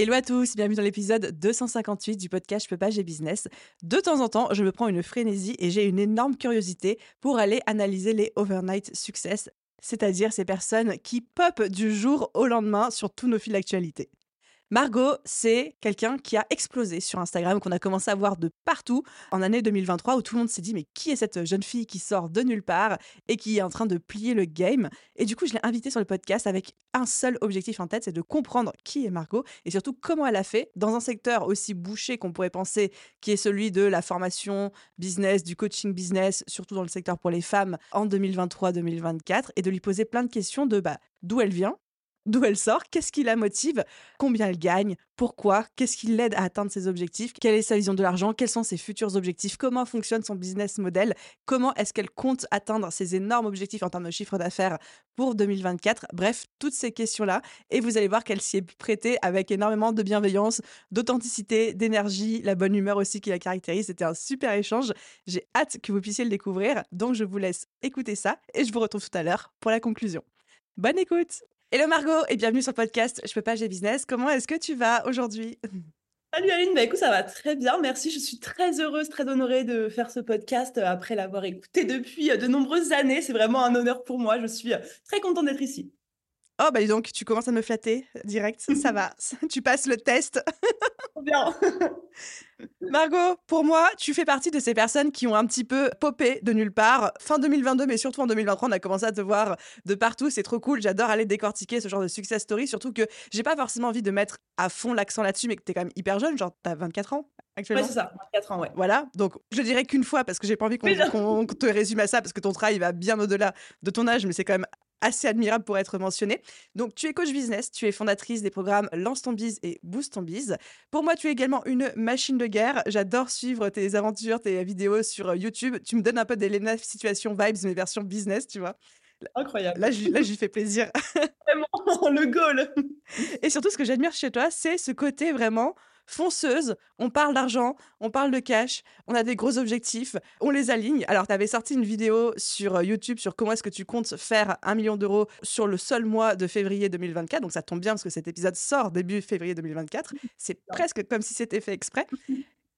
Hello à tous, bienvenue dans l'épisode 258 du podcast Je peux pas, business. De temps en temps, je me prends une frénésie et j'ai une énorme curiosité pour aller analyser les overnight success, c'est-à-dire ces personnes qui pop du jour au lendemain sur tous nos fils d'actualité. Margot, c'est quelqu'un qui a explosé sur Instagram, qu'on a commencé à voir de partout en année 2023, où tout le monde s'est dit mais qui est cette jeune fille qui sort de nulle part et qui est en train de plier le game? Et du coup, je l'ai invitée sur le podcast avec un seul objectif en tête, c'est de comprendre qui est Margot et surtout comment elle a fait dans un secteur aussi bouché qu'on pourrait penser, qui est celui de la formation business, du coaching business, surtout dans le secteur pour les femmes en 2023-2024, et de lui poser plein de questions de bah, d'où elle vient, d'où elle sort, qu'est-ce qui la motive, combien elle gagne, pourquoi, qu'est-ce qui l'aide à atteindre ses objectifs, quelle est sa vision de l'argent, quels sont ses futurs objectifs, comment fonctionne son business model, comment est-ce qu'elle compte atteindre ses énormes objectifs en termes de chiffre d'affaires pour 2024. Bref, toutes ces questions-là. Et vous allez voir qu'elle s'y est prêtée avec énormément de bienveillance, d'authenticité, d'énergie, la bonne humeur aussi qui la caractérise. C'était un super échange. J'ai hâte que vous puissiez le découvrir. Donc je vous laisse écouter ça et je vous retrouve tout à l'heure pour la conclusion. Bonne écoute Hello Margot et bienvenue sur le podcast Je peux pas, j'ai business. Comment est-ce que tu vas aujourd'hui? Salut Aline, bah écoute, ça va très bien, merci. Je suis très heureuse, très honorée de faire ce podcast euh, après l'avoir écouté depuis euh, de nombreuses années. C'est vraiment un honneur pour moi. Je suis euh, très contente d'être ici. Oh, bah donc, tu commences à me flatter direct. Ça va, tu passes le test. bien. Margot, pour moi, tu fais partie de ces personnes qui ont un petit peu popé de nulle part. Fin 2022, mais surtout en 2023, on a commencé à te voir de partout. C'est trop cool. J'adore aller décortiquer ce genre de success story. Surtout que j'ai pas forcément envie de mettre à fond l'accent là-dessus, mais que tu es quand même hyper jeune. Genre, tu as 24 ans actuellement. Ouais, c'est ça, 24 ans, ouais. Voilà. Donc, je dirais qu'une fois, parce que j'ai pas envie qu'on te résume à ça, parce que ton travail va bien au-delà de ton âge, mais c'est quand même assez admirable pour être mentionné. Donc, tu es coach business, tu es fondatrice des programmes Lance ton bise et Boost ton bise. Pour moi, tu es également une machine de guerre. J'adore suivre tes aventures, tes vidéos sur YouTube. Tu me donnes un peu des Lena Situation Vibes, mais version business, tu vois. Incroyable. Là, là, lui fais plaisir. Vraiment, le goal. Et surtout, ce que j'admire chez toi, c'est ce côté vraiment fonceuse. On parle d'argent, on parle de cash, on a des gros objectifs, on les aligne. Alors, tu avais sorti une vidéo sur euh, YouTube sur comment est-ce que tu comptes faire un million d'euros sur le seul mois de février 2024. Donc, ça tombe bien parce que cet épisode sort début février 2024. C'est presque comme si c'était fait exprès.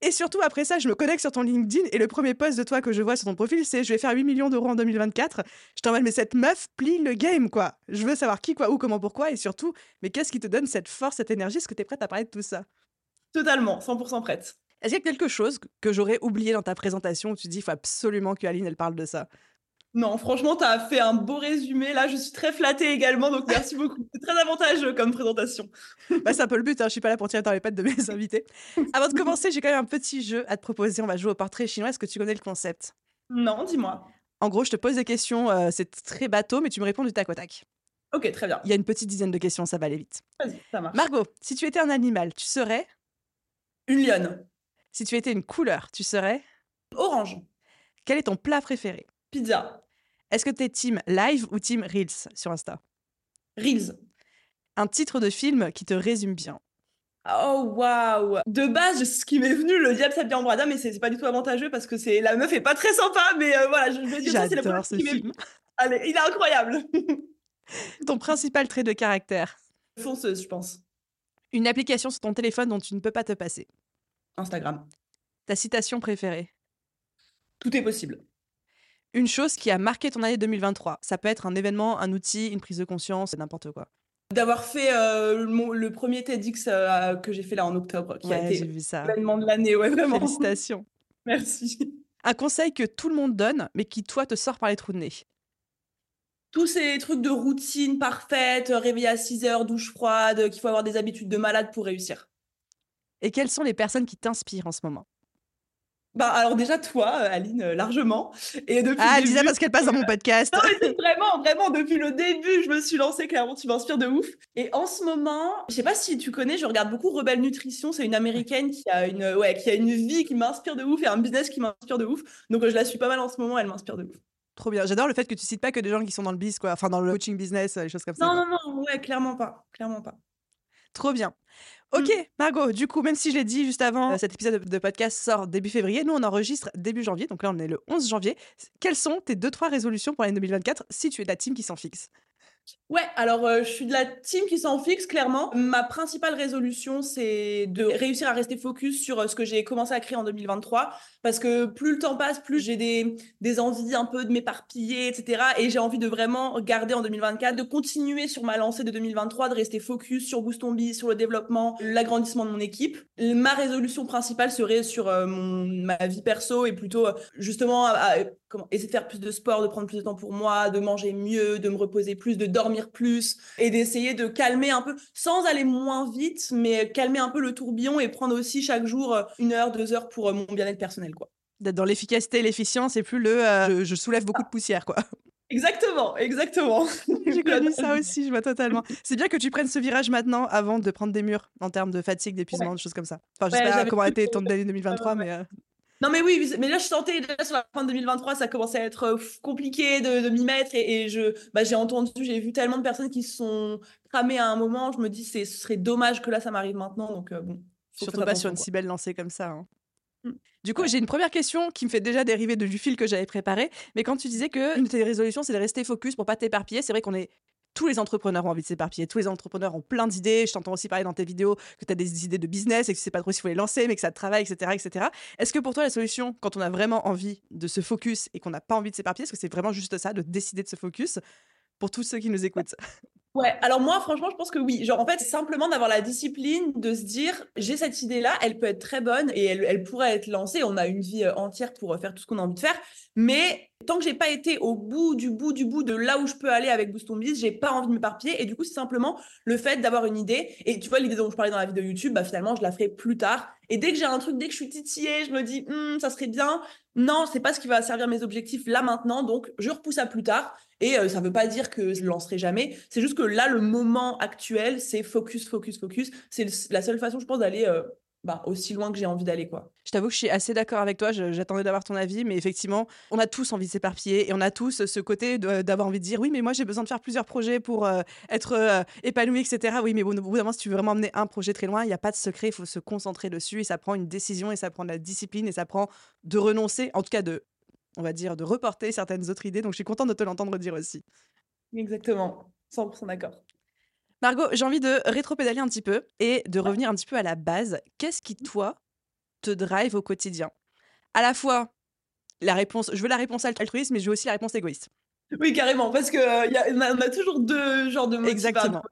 Et surtout, après ça, je me connecte sur ton LinkedIn et le premier post de toi que je vois sur ton profil, c'est je vais faire 8 millions d'euros en 2024. Je t'envoie, mais cette meuf plie le game, quoi. Je veux savoir qui, quoi, où, comment, pourquoi et surtout, mais qu'est-ce qui te donne cette force, cette énergie? Est-ce que tu es prête à parler de tout ça? Totalement, 100% prête. Est-ce qu'il y a quelque chose que j'aurais oublié dans ta présentation où tu dis il faut absolument que Aline elle parle de ça? Non, franchement, tu as fait un beau résumé. Là, je suis très flattée également, donc merci beaucoup. C'est très avantageux comme présentation. bah, c'est un peu le but, hein. je suis pas là pour tirer dans les pattes de mes invités. Avant de commencer, j'ai quand même un petit jeu à te proposer. On va jouer au portrait chinois. Est-ce que tu connais le concept? Non, dis-moi. En gros, je te pose des questions, euh, c'est très bateau, mais tu me réponds du tac au tac. Ok, très bien. Il y a une petite dizaine de questions, ça va aller vite. Vas-y, ça marche. Margot, si tu étais un animal, tu serais? Une lionne. Si tu étais une couleur, tu serais Orange. Quel est ton plat préféré? Pizza. Est-ce que tu es team live ou team Reels sur Insta? Reels. Un titre de film qui te résume bien. Oh waouh De base, ce qui m'est venu, le diable s'habille en brada, mais c'est pas du tout avantageux parce que c'est la meuf est pas très sympa, mais euh, voilà, je veux dire ça, c'est le ce film. Allez, il est incroyable. Ton principal trait de caractère? Fonceuse, je pense. Une application sur ton téléphone dont tu ne peux pas te passer. Instagram. Ta citation préférée? Tout est possible. Une chose qui a marqué ton année 2023. Ça peut être un événement, un outil, une prise de conscience, n'importe quoi. D'avoir fait euh, le, premier TEDx euh, que j'ai fait là en octobre, qui a été l'événement de l'année, ouais, vraiment. Félicitations. Merci. Un conseil que tout le monde donne, mais qui toi te sort par les trous de nez? Tous ces trucs de routine parfaite, réveiller à 6 heures, douche froide, qu'il faut avoir des habitudes de malade pour réussir. Et quelles sont les personnes qui t'inspirent en ce moment? Bah, alors déjà toi, Aline, largement. Et depuis ah, Lisa, parce qu'elle passe dans mon podcast. non, mais vraiment, vraiment, depuis le début, je me suis lancée, clairement, tu m'inspires de ouf. Et en ce moment, je sais pas si tu connais, je regarde beaucoup Rebelle Nutrition, c'est une américaine qui a une, ouais, qui a une vie qui m'inspire de ouf et un business qui m'inspire de ouf. Donc je la suis pas mal en ce moment, elle m'inspire de ouf. Trop bien. J'adore le fait que tu cites pas que des gens qui sont dans le biz, quoi. Enfin, dans le coaching business, les choses comme ça. Non, non, non, ouais, clairement pas. Clairement pas. Trop bien. Ok, mmh. Margot, du coup, même si je l'ai dit juste avant, euh, cet épisode de podcast sort début février, nous on enregistre début janvier, donc là on est le 11 janvier. Quelles sont tes deux, trois résolutions pour l'année 2024 si tu es de la team qui s'en fixe? Ouais, alors euh, je suis de la team qui s'en fixe clairement. Ma principale résolution, c'est de réussir à rester focus sur euh, ce que j'ai commencé à créer en 2023. Parce que plus le temps passe, plus j'ai des, des envies un peu de m'éparpiller, etc. Et j'ai envie de vraiment garder en 2024, de continuer sur ma lancée de 2023, de rester focus sur Boostombi, sur le développement, l'agrandissement de mon équipe. Ma résolution principale serait sur euh, ma vie perso et plutôt justement comment, essayer de faire plus de sport, de prendre plus de temps pour moi, de manger mieux, de me reposer plus, de dormir plus et d'essayer de calmer un peu, sans aller moins vite, mais calmer un peu le tourbillon et prendre aussi chaque jour euh, une heure, deux heures pour euh, mon bien-être personnel. quoi. D'être dans l'efficacité et l'efficience et plus le euh, je, soulève beaucoup de poussière. quoi. Exactement, exactement. J'ai connu ça aussi, je vois totalement. C'est bien que tu prennes ce virage maintenant avant de prendre des murs en termes de fatigue, d'épuisement, de choses comme ça. Enfin, je sais pas comment a été ton année 2023, mais. Non, mais oui, mais là, je sentais, déjà sur la fin de 2023, ça commençait à être euh, compliqué de, m'y mettre. Et, je, bah, j'ai entendu, j'ai vu tellement de personnes qui se sont cramées à un moment. Je me dis, ce serait dommage que là, ça m'arrive maintenant. Donc, euh, bon. Surtout pas sur une si belle lancée comme ça. Hein. Mmh. Du coup, j'ai une première question qui me fait déjà dériver du fil que j'avais préparé. Mais quand tu disais que une de tes résolutions, c'est de rester focus pour pas t'éparpiller, c'est vrai qu'on est tous les entrepreneurs ont envie de s'éparpiller, tous les entrepreneurs ont plein d'idées. Je t'entends aussi parler dans tes vidéos que tu as des idées de business et que tu sais pas trop s'il faut les lancer, mais que ça te travaille, etc. etc. Est-ce que pour toi, la solution, quand on a vraiment envie de se focus et qu'on n'a pas envie de s'éparpiller, est-ce que c'est vraiment juste ça, de décider de se focus? Pour tous ceux qui nous écoutent Ouais, alors moi, franchement, je pense que oui. Genre, en fait, simplement d'avoir la discipline de se dire, j'ai cette idée-là, elle peut être très bonne et elle, elle pourrait être lancée. On a une vie euh, entière pour euh, faire tout ce qu'on a envie de faire. Mais tant que j'ai pas été au bout du bout du bout de là où je peux aller avec Boost Biz, j'ai pas envie de m'éparpiller. Et du coup, c'est simplement le fait d'avoir une idée. Et tu vois, l'idée dont je parlais dans la vidéo YouTube, bah finalement, je la ferai plus tard. Et dès que j'ai un truc, dès que je suis titillée, je me dis, hm, ça serait bien. Non, c'est pas ce qui va servir mes objectifs là maintenant. Donc, je repousse à plus tard. Et euh, ça veut pas dire que je lancerai jamais. C'est juste que là, le moment actuel, c'est focus, focus, focus. C'est la seule façon, je pense, d'aller euh, bah, aussi loin que j'ai envie d'aller. quoi. Je t'avoue que je suis assez d'accord avec toi. J'attendais d'avoir ton avis, mais effectivement, on a tous envie de s'éparpiller et on a tous ce côté d'avoir envie de dire oui, mais moi j'ai besoin de faire plusieurs projets pour euh, être épanoui, etc. Oui, mais bon, au bout d'un moment, si tu veux vraiment mener un projet très loin, il n'y a pas de secret. Il faut se concentrer dessus et ça prend une décision et ça prend de la discipline et ça prend de renoncer, en tout cas de on va dire, de reporter certaines autres idées. Donc, je suis contente de te l'entendre dire aussi. Exactement, 100% d'accord. Margot, j'ai envie de rétro-pédaler un petit peu et de revenir un petit peu à la base. Qu'est-ce qui, toi, te drive au quotidien? À la fois, la réponse, je veux la réponse altruiste, mais je veux aussi la réponse égoïste. Oui, carrément, parce que euh, on, a, toujours deux genres de motivations. Exactement.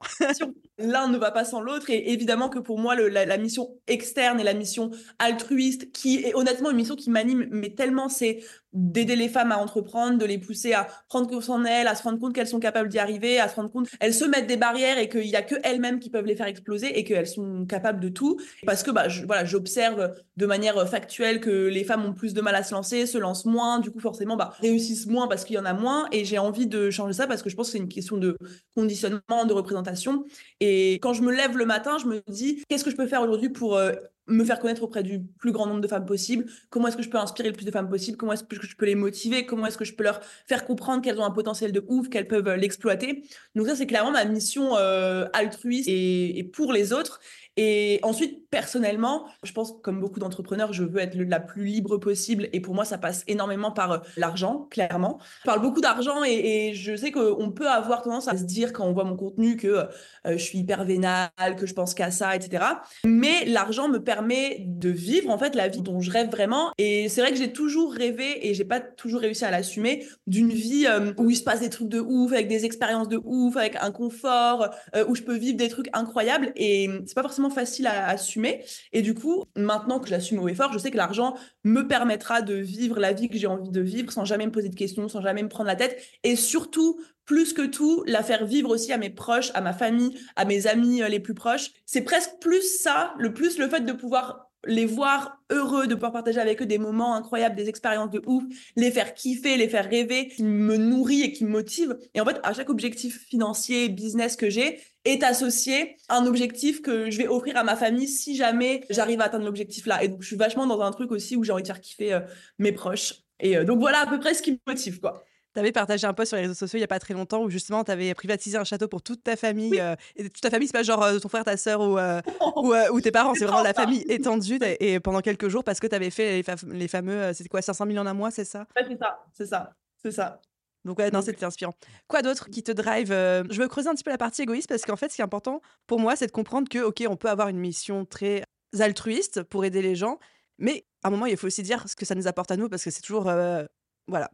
L'un ne va pas sans l'autre, et évidemment que pour moi, la, mission externe et la mission altruiste, qui est honnêtement une mission qui m'anime, mais tellement c'est d'aider les femmes à entreprendre, de les pousser à prendre confiance en elles, à se rendre compte qu'elles sont capables d'y arriver, à se rendre compte elles se mettent des barrières et qu'il y a que elles-mêmes qui peuvent les faire exploser et qu'elles sont capables de tout. Parce que bah, voilà, j'observe de manière factuelle que les femmes ont plus de mal à se lancer, se lancent moins, du coup forcément bah, réussissent moins parce qu'il y en a moins. Et j'ai envie de changer ça parce que je pense que c'est une question de conditionnement, de représentation. Et quand je me lève le matin, je me dis qu'est-ce que je peux faire aujourd'hui pour euh, me faire connaître auprès du plus grand nombre de femmes possible Comment est-ce que je peux inspirer le plus de femmes possible? Comment est-ce que je peux les motiver? Comment est-ce que je peux leur faire comprendre qu'elles ont un potentiel de ouf, qu'elles peuvent euh, l'exploiter? Donc ça, c'est clairement ma mission euh, altruiste et, pour les autres. Et ensuite, personnellement, je pense comme beaucoup d'entrepreneurs, je veux être la plus libre possible. Et pour moi, ça passe énormément par euh, l'argent, clairement. Je parle beaucoup d'argent et, je sais qu'on peut avoir tendance à se dire quand on voit mon contenu que je suis hyper vénale, que je pense qu'à ça, etc. Mais l'argent me permet de vivre en fait la vie dont je rêve vraiment. Et c'est vrai que j'ai toujours rêvé et j'ai pas toujours réussi à l'assumer d'une vie euh, où il se passe des trucs de ouf, avec des expériences de ouf, avec un confort, où je peux vivre des trucs incroyables. Et c'est pas forcément facile à, assumer. Et du coup, maintenant que je l'assume haut et fort, je sais que l'argent me permettra de vivre la vie que j'ai envie de vivre sans jamais me poser de questions, sans jamais me prendre la tête. Et surtout, plus que tout, la faire vivre aussi à mes proches, à ma famille, à mes amis euh, les plus proches. C'est presque plus ça, le plus le fait de pouvoir les voir heureux, de pouvoir partager avec eux des moments incroyables, des expériences de ouf, les faire kiffer, les faire rêver, qui me nourrit et qui me motive. Et en fait, à chaque objectif financier, business que j'ai, est associé un objectif que je vais offrir à ma famille si jamais j'arrive à atteindre l'objectif là. Et donc, je suis vachement dans un truc aussi où j'ai envie de faire kiffer euh, mes proches. Et euh, donc, voilà à peu près ce qui me motive, quoi. Tu avais partagé un post sur les réseaux sociaux il n'y a pas très longtemps où justement tu avais privatisé un château pour toute ta famille. Euh, et toute ta famille, c'est pas genre ton frère, ta sœur ou, ou, tes parents, c'est vraiment la famille étendue et pendant quelques jours parce que tu avais fait les, les fameux, c'était quoi, 500 millions d'un mois, c'est ça? Ouais, c'est ça, c'est ça, c'est ça. Donc ouais, non, c'était inspirant. Quoi d'autre qui te drive euh, Je veux creuser un petit peu la partie égoïste parce qu'en fait, ce qui est important pour moi, c'est de comprendre que, ok, on peut avoir une mission très altruiste pour aider les gens, mais à un moment, il faut aussi dire ce que ça nous apporte à nous parce que c'est toujours, euh, voilà.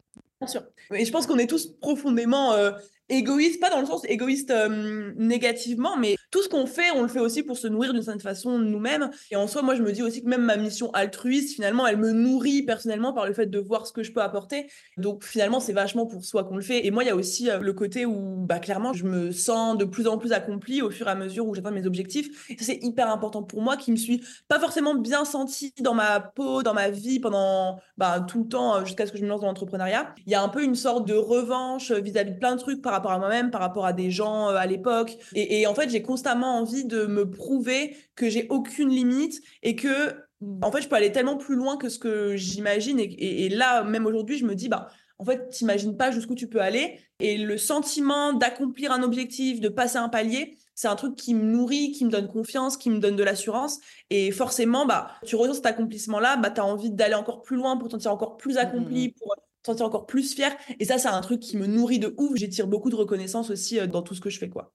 Sûr. Et je pense qu'on est tous profondément euh, égoïste, pas dans le sens égoïste euh, négativement, mais tout ce qu'on fait, on le fait aussi pour se nourrir d'une certaine façon nous-mêmes. Et en soi, moi, je me dis aussi que même ma mission altruiste, finalement, elle me nourrit personnellement par le fait de voir ce que je peux apporter. Donc, finalement, c'est vachement pour soi qu'on le fait. Et moi, il y a aussi euh, le côté où, bah, clairement, je me sens de plus en plus accomplie au fur et à mesure où j'atteins mes objectifs. C'est hyper important pour moi, qui me suis pas forcément bien sentie dans ma peau, dans ma vie pendant bah, tout le temps, euh, jusqu'à ce que je me lance dans l'entrepreneuriat. Il y a un peu une sorte de revanche vis-à-vis de plein de trucs par rapport à moi-même, par rapport à des gens euh, à l'époque. Et, en fait, j'ai constamment envie de me prouver que j'ai aucune limite et que, en fait, je peux aller tellement plus loin que ce que j'imagine. Et, là, même aujourd'hui, je me dis, bah, en fait, t'imagines pas jusqu'où tu peux aller. Et le sentiment d'accomplir un objectif, de passer un palier, c'est un truc qui me nourrit, qui me donne confiance, qui me donne de l'assurance. Et forcément, bah, tu ressens cet accomplissement-là, bah, tu as envie d'aller encore plus loin pour te sentir encore plus accompli, mmh. pour sentir encore plus fier. Et ça, c'est un truc qui me nourrit de ouf. J'étire beaucoup de reconnaissance aussi euh, dans tout ce que je fais, quoi.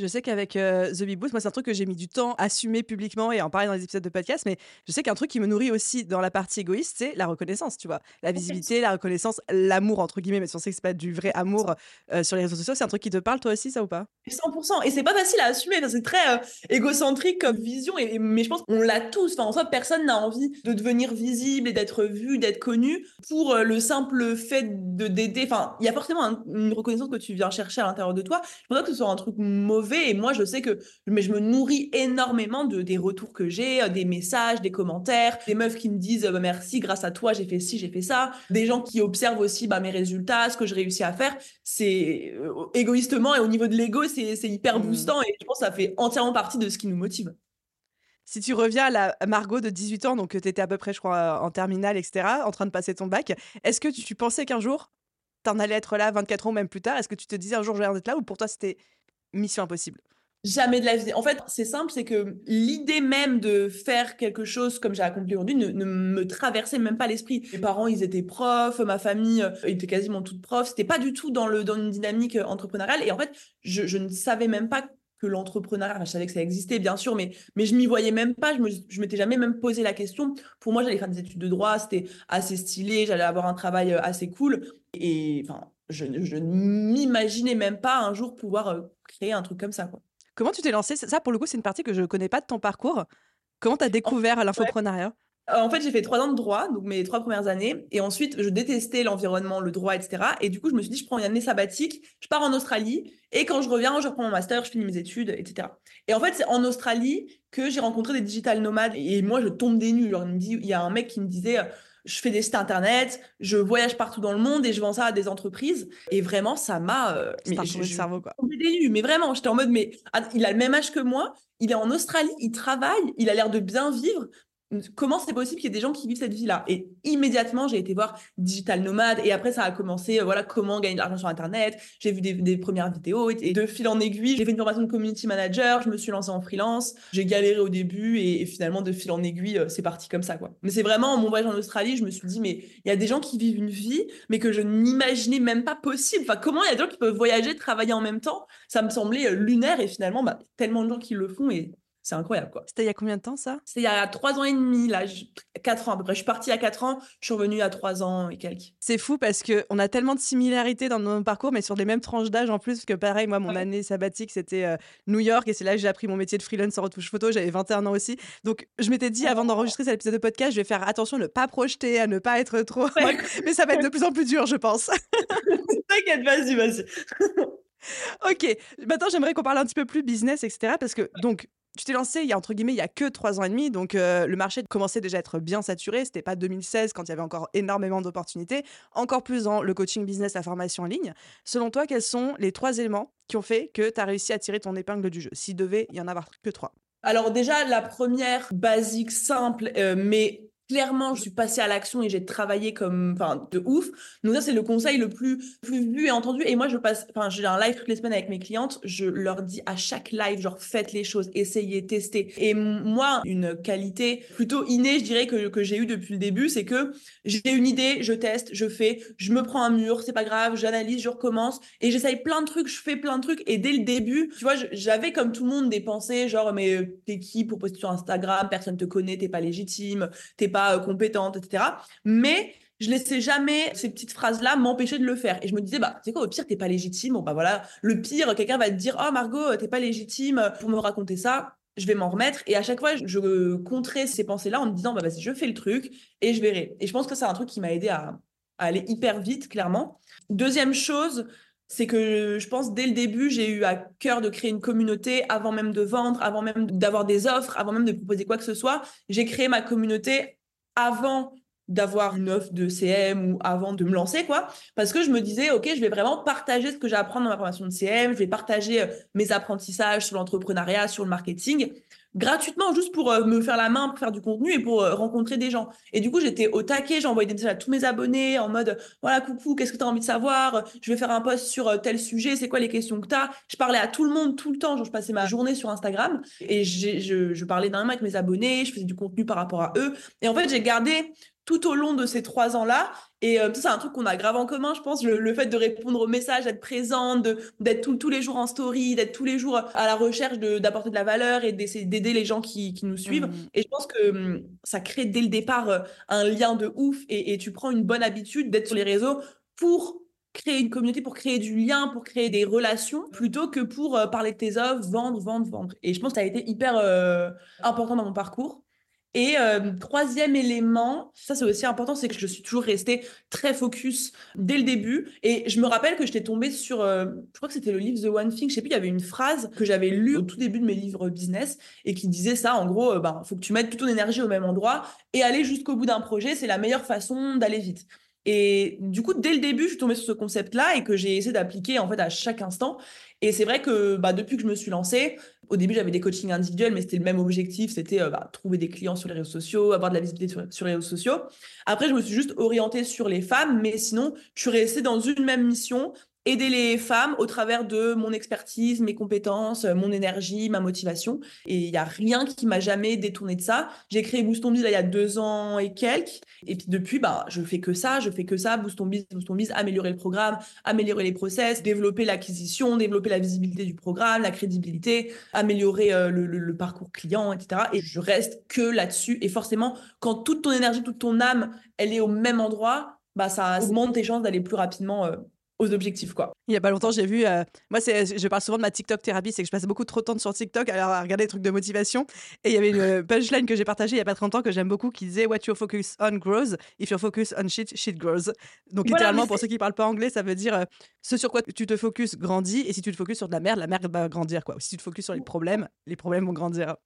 Je sais qu'avec euh, The Big Boost, moi, c'est un truc que j'ai mis du temps à assumer publiquement et en parler dans les épisodes de podcast, mais je sais qu'un truc qui me nourrit aussi dans la partie égoïste, c'est la reconnaissance, tu vois. La visibilité, la reconnaissance, l'amour, entre guillemets, mais si on sait que c'est pas du vrai amour euh, sur les réseaux sociaux, c'est un truc qui te parle, toi aussi, ça ou pas? 100%. Et c'est pas facile à assumer, c'est très euh, égocentrique comme vision, et, mais je pense qu'on l'a tous. Enfin, en soi, personne n'a envie de devenir visible et d'être vu, d'être connu pour le simple fait de d'aider. Enfin, il y a forcément une reconnaissance que tu viens chercher à l'intérieur de toi. Je pense pas que ce soit un truc mauvais et moi, je sais que mais je me nourris énormément de, des retours que j'ai, euh, des messages, des commentaires, des meufs qui me disent bah, merci, grâce à toi, j'ai fait ci, j'ai fait ça. Des gens qui observent aussi bah, mes résultats, ce que je réussis à faire. C'est euh, égoïstement et au niveau de l'ego, c'est hyper mmh. boostant et je pense que ça fait entièrement partie de ce qui nous motive. Si tu reviens à la Margot de 18 ans, donc tu étais à peu près, je crois, en terminale, etc., en train de passer ton bac, est-ce que tu, pensais qu'un jour, tu en allais être là 24 ans, même plus tard? Est-ce que tu te disais un jour, je vais être là? Ou pour toi, c'était mission impossible Jamais de la vie. En fait, c'est simple, c'est que l'idée même de faire quelque chose comme j'ai accompli aujourd'hui ne, me traversait même pas l'esprit. Mes parents, ils étaient profs, ma famille euh, était quasiment toute prof. C'était pas du tout dans, le, dans une dynamique euh, entrepreneuriale. Et en fait, je, ne savais même pas que l'entrepreneuriat, je savais que ça existait bien sûr, mais, mais je m'y voyais même pas, je, me, m'étais jamais même posé la question. Pour moi, j'allais faire des études de droit, c'était assez stylé, j'allais avoir un travail euh, assez cool. Et enfin, je, je ne m'imaginais même pas un jour pouvoir créer un truc comme ça. Quoi. Comment tu t'es lancé Ça, pour le coup, c'est une partie que je ne connais pas de ton parcours. Comment tu as découvert l'infoprenariat? euh, en fait, j'ai fait trois ans de droit, donc mes trois premières années. Et ensuite, je détestais l'environnement, le droit, etc. Et du coup, je me suis dit, je prends une année sabbatique, je pars en Australie. Et quand je reviens, je reprends mon master, je finis mes études, etc. Et en fait, c'est en Australie que j'ai rencontré des digital nomades. Et moi, je tombe des nues. il y a un mec qui me disait, je fais des sites internet, je voyage partout dans le monde et je vends ça à des entreprises. Et vraiment, ça m'a. Euh, mais je, cerveau, quoi. mais vraiment, j'étais en mode, mais ah, il a le même âge que moi, il est en Australie, il travaille, il a l'air de bien vivre comment c'est possible qu'il y ait des gens qui vivent cette vie-là? Et immédiatement, j'ai été voir Digital Nomade et après, ça a commencé, euh, voilà, comment gagner de l'argent sur Internet. J'ai vu des, premières vidéos et de fil en aiguille, j'ai fait une formation de community manager, je me suis lancée en freelance, j'ai galéré au début et, finalement, de fil en aiguille, euh, c'est parti comme ça. Mais c'est vraiment, mon voyage en Australie, je me suis dit, mais il y a des gens qui vivent une vie, mais que je n'imaginais même pas possible. Enfin, comment il y a des gens qui peuvent voyager, travailler en même temps? Ça me semblait euh, lunaire et finalement, bah, tellement de gens qui le font et c'est incroyable, quoi. C'était il y a combien de temps, ça? C'était il y a trois ans et demi, là, quatre ans à peu près. Je suis partie à quatre ans, je suis revenue à trois ans et quelques. C'est fou parce qu'on a tellement de similarités dans nos parcours, mais sur les mêmes tranches d'âge en plus, parce que pareil, moi, mon année sabbatique, c'était euh, New York, et c'est là que j'ai appris mon métier de freelance en retouche photo, j'avais 21 ans aussi. Donc, je m'étais dit, avant d'enregistrer cet épisode de podcast, je vais faire attention à ne pas projeter, à ne pas être trop... mais ça va être de plus en plus dur, je pense. T'inquiète, vas-y, vas-y. ok, maintenant j'aimerais qu'on parle un petit peu plus business, etc. Parce que, donc, tu t'es lancé il y a entre guillemets il y a que trois ans et demi, donc euh, le marché commençait déjà à être bien saturé. C'était pas 2016 quand il y avait encore énormément d'opportunités, encore plus dans le coaching business, la formation en ligne. Selon toi, quels sont les trois éléments qui ont fait que tu as réussi à tirer ton épingle du jeu S'il devait y en avoir que trois? Alors déjà, la première basique, simple, euh, mais clairement, je suis passée à l'action et j'ai travaillé comme, enfin, de ouf. Donc ça, c'est le conseil le plus, plus vu et entendu. Et moi, je passe, enfin, j'ai un live toutes les semaines avec mes clientes. Je leur dis à chaque live, genre, faites les choses, essayez, testez. Et moi, une qualité plutôt innée, je dirais, que, que j'ai eu depuis le début, c'est que j'ai une idée, je teste, je fais, je me prends un mur, c'est pas grave, j'analyse, je recommence et j'essaye plein de trucs, je fais plein de trucs. Et dès le début, tu vois, j'avais comme tout le monde des pensées, genre, mais euh, t'es qui pour poster sur Instagram, personne te connaît, t'es pas légitime, t'es pas euh, compétente, etc. Mais je laissais jamais ces petites phrases-là m'empêcher de le faire. Et je me disais, bah, c'est quoi, au pire, t'es pas légitime. Bon, bah voilà, le pire, quelqu'un va te dire, oh Margot, t'es pas légitime pour me raconter ça. Je vais m'en remettre. Et à chaque fois, je contrais ces pensées-là en me disant, bah vas-y, je fais le truc et je verrai. Et je pense que c'est un truc qui m'a aidé à, à aller hyper vite, clairement. Deuxième chose, c'est que je pense dès le début, j'ai eu à cœur de créer une communauté avant même de vendre, avant même d'avoir des offres, avant même de proposer quoi que ce soit. J'ai créé ma communauté avant d'avoir une offre de CM ou avant de me lancer, quoi. Parce que je me disais, OK, je vais vraiment partager ce que j'apprends dans ma formation de CM, je vais partager euh, mes apprentissages sur l'entrepreneuriat, sur le marketing gratuitement juste pour euh, me faire la main, pour faire du contenu et pour euh, rencontrer des gens. Et du coup, j'étais au taquet, envoyé des messages à tous mes abonnés en mode voilà, coucou, qu'est-ce que tu as envie de savoir? Je vais faire un post sur euh, tel sujet, c'est quoi les questions que tu as Je parlais à tout le monde tout le temps, genre, je passais ma journée sur Instagram et je, je parlais d'un avec mes abonnés, je faisais du contenu par rapport à eux. Et en fait, j'ai gardé tout au long de ces trois ans-là. Et euh, ça, c'est un truc qu'on a grave en commun, je pense, le, fait de répondre aux messages, d'être présente, d'être tous les jours en story, d'être tous les jours à la recherche d'apporter de, la valeur et d'essayer d'aider les gens qui, nous suivent. Mmh. Et je pense que hum, ça crée dès le départ euh, un lien de ouf et, tu prends une bonne habitude d'être sur les réseaux pour créer une communauté, pour créer du lien, pour créer des relations, plutôt que pour euh, parler de tes offres, vendre, vendre, vendre. Et je pense que ça a été hyper important dans mon parcours. Et euh, troisième élément, ça c'est aussi important, c'est que je suis toujours restée très focus dès le début. Et je me rappelle que j'étais tombée sur, euh, je crois que c'était le livre The One Thing, je sais plus, il y avait une phrase que j'avais lue au tout début de mes livres business et qui disait ça, en gros, euh, ben, faut que tu mettes toute ton énergie au même endroit et aller jusqu'au bout d'un projet, c'est la meilleure façon d'aller vite. Et du coup, dès le début, je suis tombée sur ce concept-là et que j'ai essayé d'appliquer en fait à chaque instant. Et c'est vrai que bah, depuis que je me suis lancée, au début, j'avais des coachings individuels, mais c'était le même objectif, c'était euh, bah, trouver des clients sur les réseaux sociaux, avoir de la visibilité sur, les réseaux sociaux. Après, je me suis juste orientée sur les femmes, mais sinon, je suis restée dans une même mission aider les femmes au travers de mon expertise, mes compétences, euh, mon énergie, ma motivation. Et il n'y a rien qui m'a jamais détourné de ça. J'ai créé Boost Biz il y a deux ans et quelques. Et puis depuis, bah, je fais que ça, je fais que ça. Boost Biz, Boost Biz, améliorer le programme, améliorer les process, développer l'acquisition, développer la visibilité du programme, la crédibilité, améliorer euh, le, le, parcours client, etc. Et je reste que là-dessus. Et forcément, quand toute ton énergie, toute ton âme, elle est au même endroit, bah, ça augmente tes chances d'aller plus rapidement euh, aux objectifs quoi. Il y a pas longtemps, j'ai vu euh, moi c'est je parle souvent de ma TikTok thérapie, c'est que je passe beaucoup trop de temps sur TikTok à, regarder des trucs de motivation et il y avait une punchline que j'ai partagée il y a pas très longtemps que j'aime beaucoup qui disait what you focus on grows, if you focus on shit shit grows. Donc littéralement pour ceux qui parlent pas anglais, ça veut dire euh, ce sur quoi tu te focuses grandit et si tu te focuses sur de la merde, la merde va grandir quoi. Si tu te focuses sur les problèmes, les problèmes vont grandir.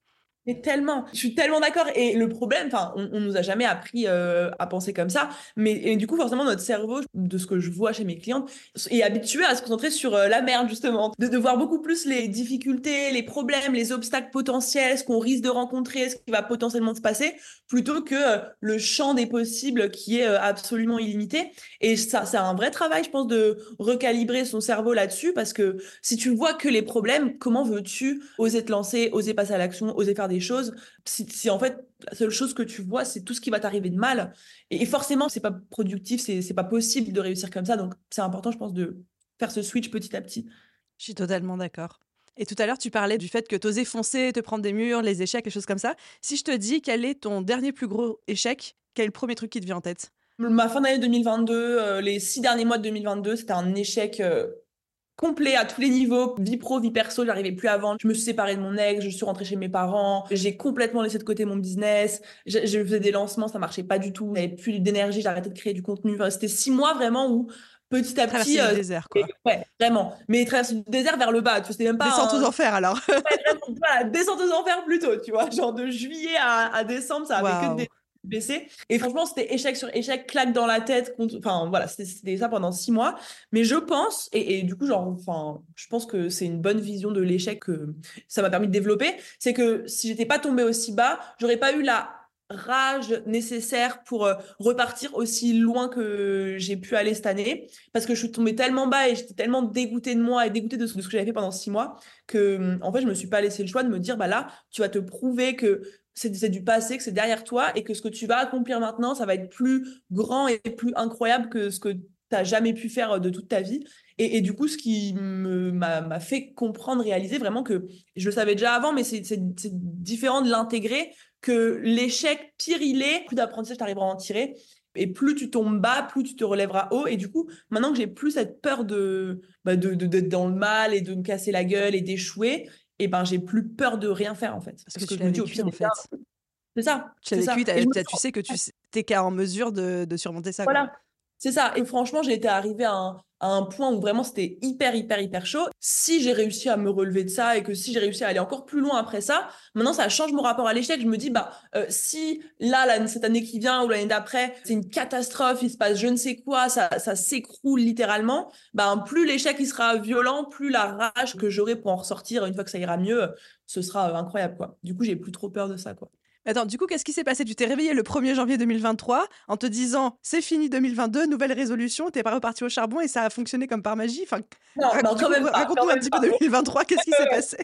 Mais tellement, je suis tellement d'accord. Et le problème, enfin, on, on, nous a jamais appris euh, à penser comme ça. Mais du coup, forcément, notre cerveau, de ce que je vois chez mes clientes, est habitué à se concentrer sur euh, la merde justement, de, de, voir beaucoup plus les difficultés, les problèmes, les obstacles potentiels, ce qu'on risque de rencontrer, ce qui va potentiellement se passer, plutôt que euh, le champ des possibles qui est absolument illimité. Et ça, c'est un vrai travail, je pense, de recalibrer son cerveau là-dessus, parce que si tu vois que les problèmes, comment veux-tu oser te lancer, oser passer à l'action, oser faire des choses, si, en fait la seule chose que tu vois, c'est tout ce qui va t'arriver de mal, et, forcément, c'est pas productif, c'est pas possible de réussir comme ça. Donc, c'est important, je pense, de faire ce switch petit à petit. Je suis totalement d'accord. Et tout à l'heure, tu parlais du fait que tu osais foncer, te prendre des murs, les échecs, les choses comme ça. Si je te dis quel est ton dernier plus gros échec, quel est le premier truc qui te vient en tête? Ma fin d'année 2022, euh, les six derniers mois de 2022, c'était un échec euh, complet à tous les niveaux, vie pro, vie perso, j'arrivais plus à vendre. Je me suis séparée de mon ex, je suis rentrée chez mes parents, j'ai complètement laissé de côté mon business. Je, faisais des lancements, ça marchait pas du tout. J'avais plus d'énergie, j'arrêtais de créer du contenu. Enfin, c'était six mois vraiment où petit à petit. Traverser le désert, quoi. ouais, vraiment. Mais traverser le désert vers le bas. Tu c'était même pas. Descente aux enfers, alors. voilà, descente aux enfers plutôt, tu vois. Genre de juillet à, à décembre, ça avait que des baissé. Et franchement, c'était échec sur échec, claque dans la tête. Enfin, voilà, c'était ça pendant six mois. Mais je pense, et, du coup, genre, enfin, je pense que c'est une bonne vision de l'échec que ça m'a permis de développer. C'est que si j'étais pas tombée aussi bas, j'aurais pas eu la rage nécessaire pour euh, repartir aussi loin que j'ai pu aller cette année parce que je suis tombée tellement bas et j'étais tellement dégoûtée de moi et dégoûtée de ce, que j'avais fait pendant six mois que en fait je me suis pas laissé le choix de me dire bah là tu vas te prouver que c'est du passé, que c'est derrière toi et que ce que tu vas accomplir maintenant, ça va être plus grand et plus incroyable que ce que tu n'as jamais pu faire euh, de toute ta vie. Et, du coup, ce qui m'a fait comprendre, réaliser vraiment que je le savais déjà avant, mais c'est différent de l'intégrer, que l'échec, pire il est, plus d'apprentissage tu arriveras à en tirer. Et plus tu tombes bas, plus tu te relèveras haut. Et du coup, maintenant que j'ai plus cette peur de bah, d'être de, dans le mal et de me casser la gueule et d'échouer, et ben j'ai plus peur de rien faire en fait. Parce, que, tu je me dis au pire en fait. C'est ça. Tu as vécu, tu sais que tu es qu'à en mesure de, de surmonter ça. Voilà. C'est ça. Et franchement, j'ai été arrivée à un, point où vraiment c'était hyper, hyper, hyper chaud. Si j'ai réussi à me relever de ça et que si j'ai réussi à aller encore plus loin après ça, maintenant ça change mon rapport à l'échec. Je me dis, bah, euh, si là, cette année qui vient ou l'année d'après, c'est une catastrophe, il se passe je ne sais quoi, ça, ça s'écroule littéralement, bah, plus l'échec il sera violent, plus la rage que j'aurai pour en ressortir une fois que ça ira mieux, ce sera euh, incroyable. quoi. Du coup, j'ai plus trop peur de ça. quoi. Attends, du coup, qu'est-ce qui s'est passé? Tu t'es réveillé le 1er janvier 2023 en te disant c'est fini 2022, nouvelle résolution, t'es pas reparti au charbon et ça a fonctionné comme par magie? Enfin, non, quand même pas. Raconte-nous un petit peu 2023, qu'est-ce qui s'est passé?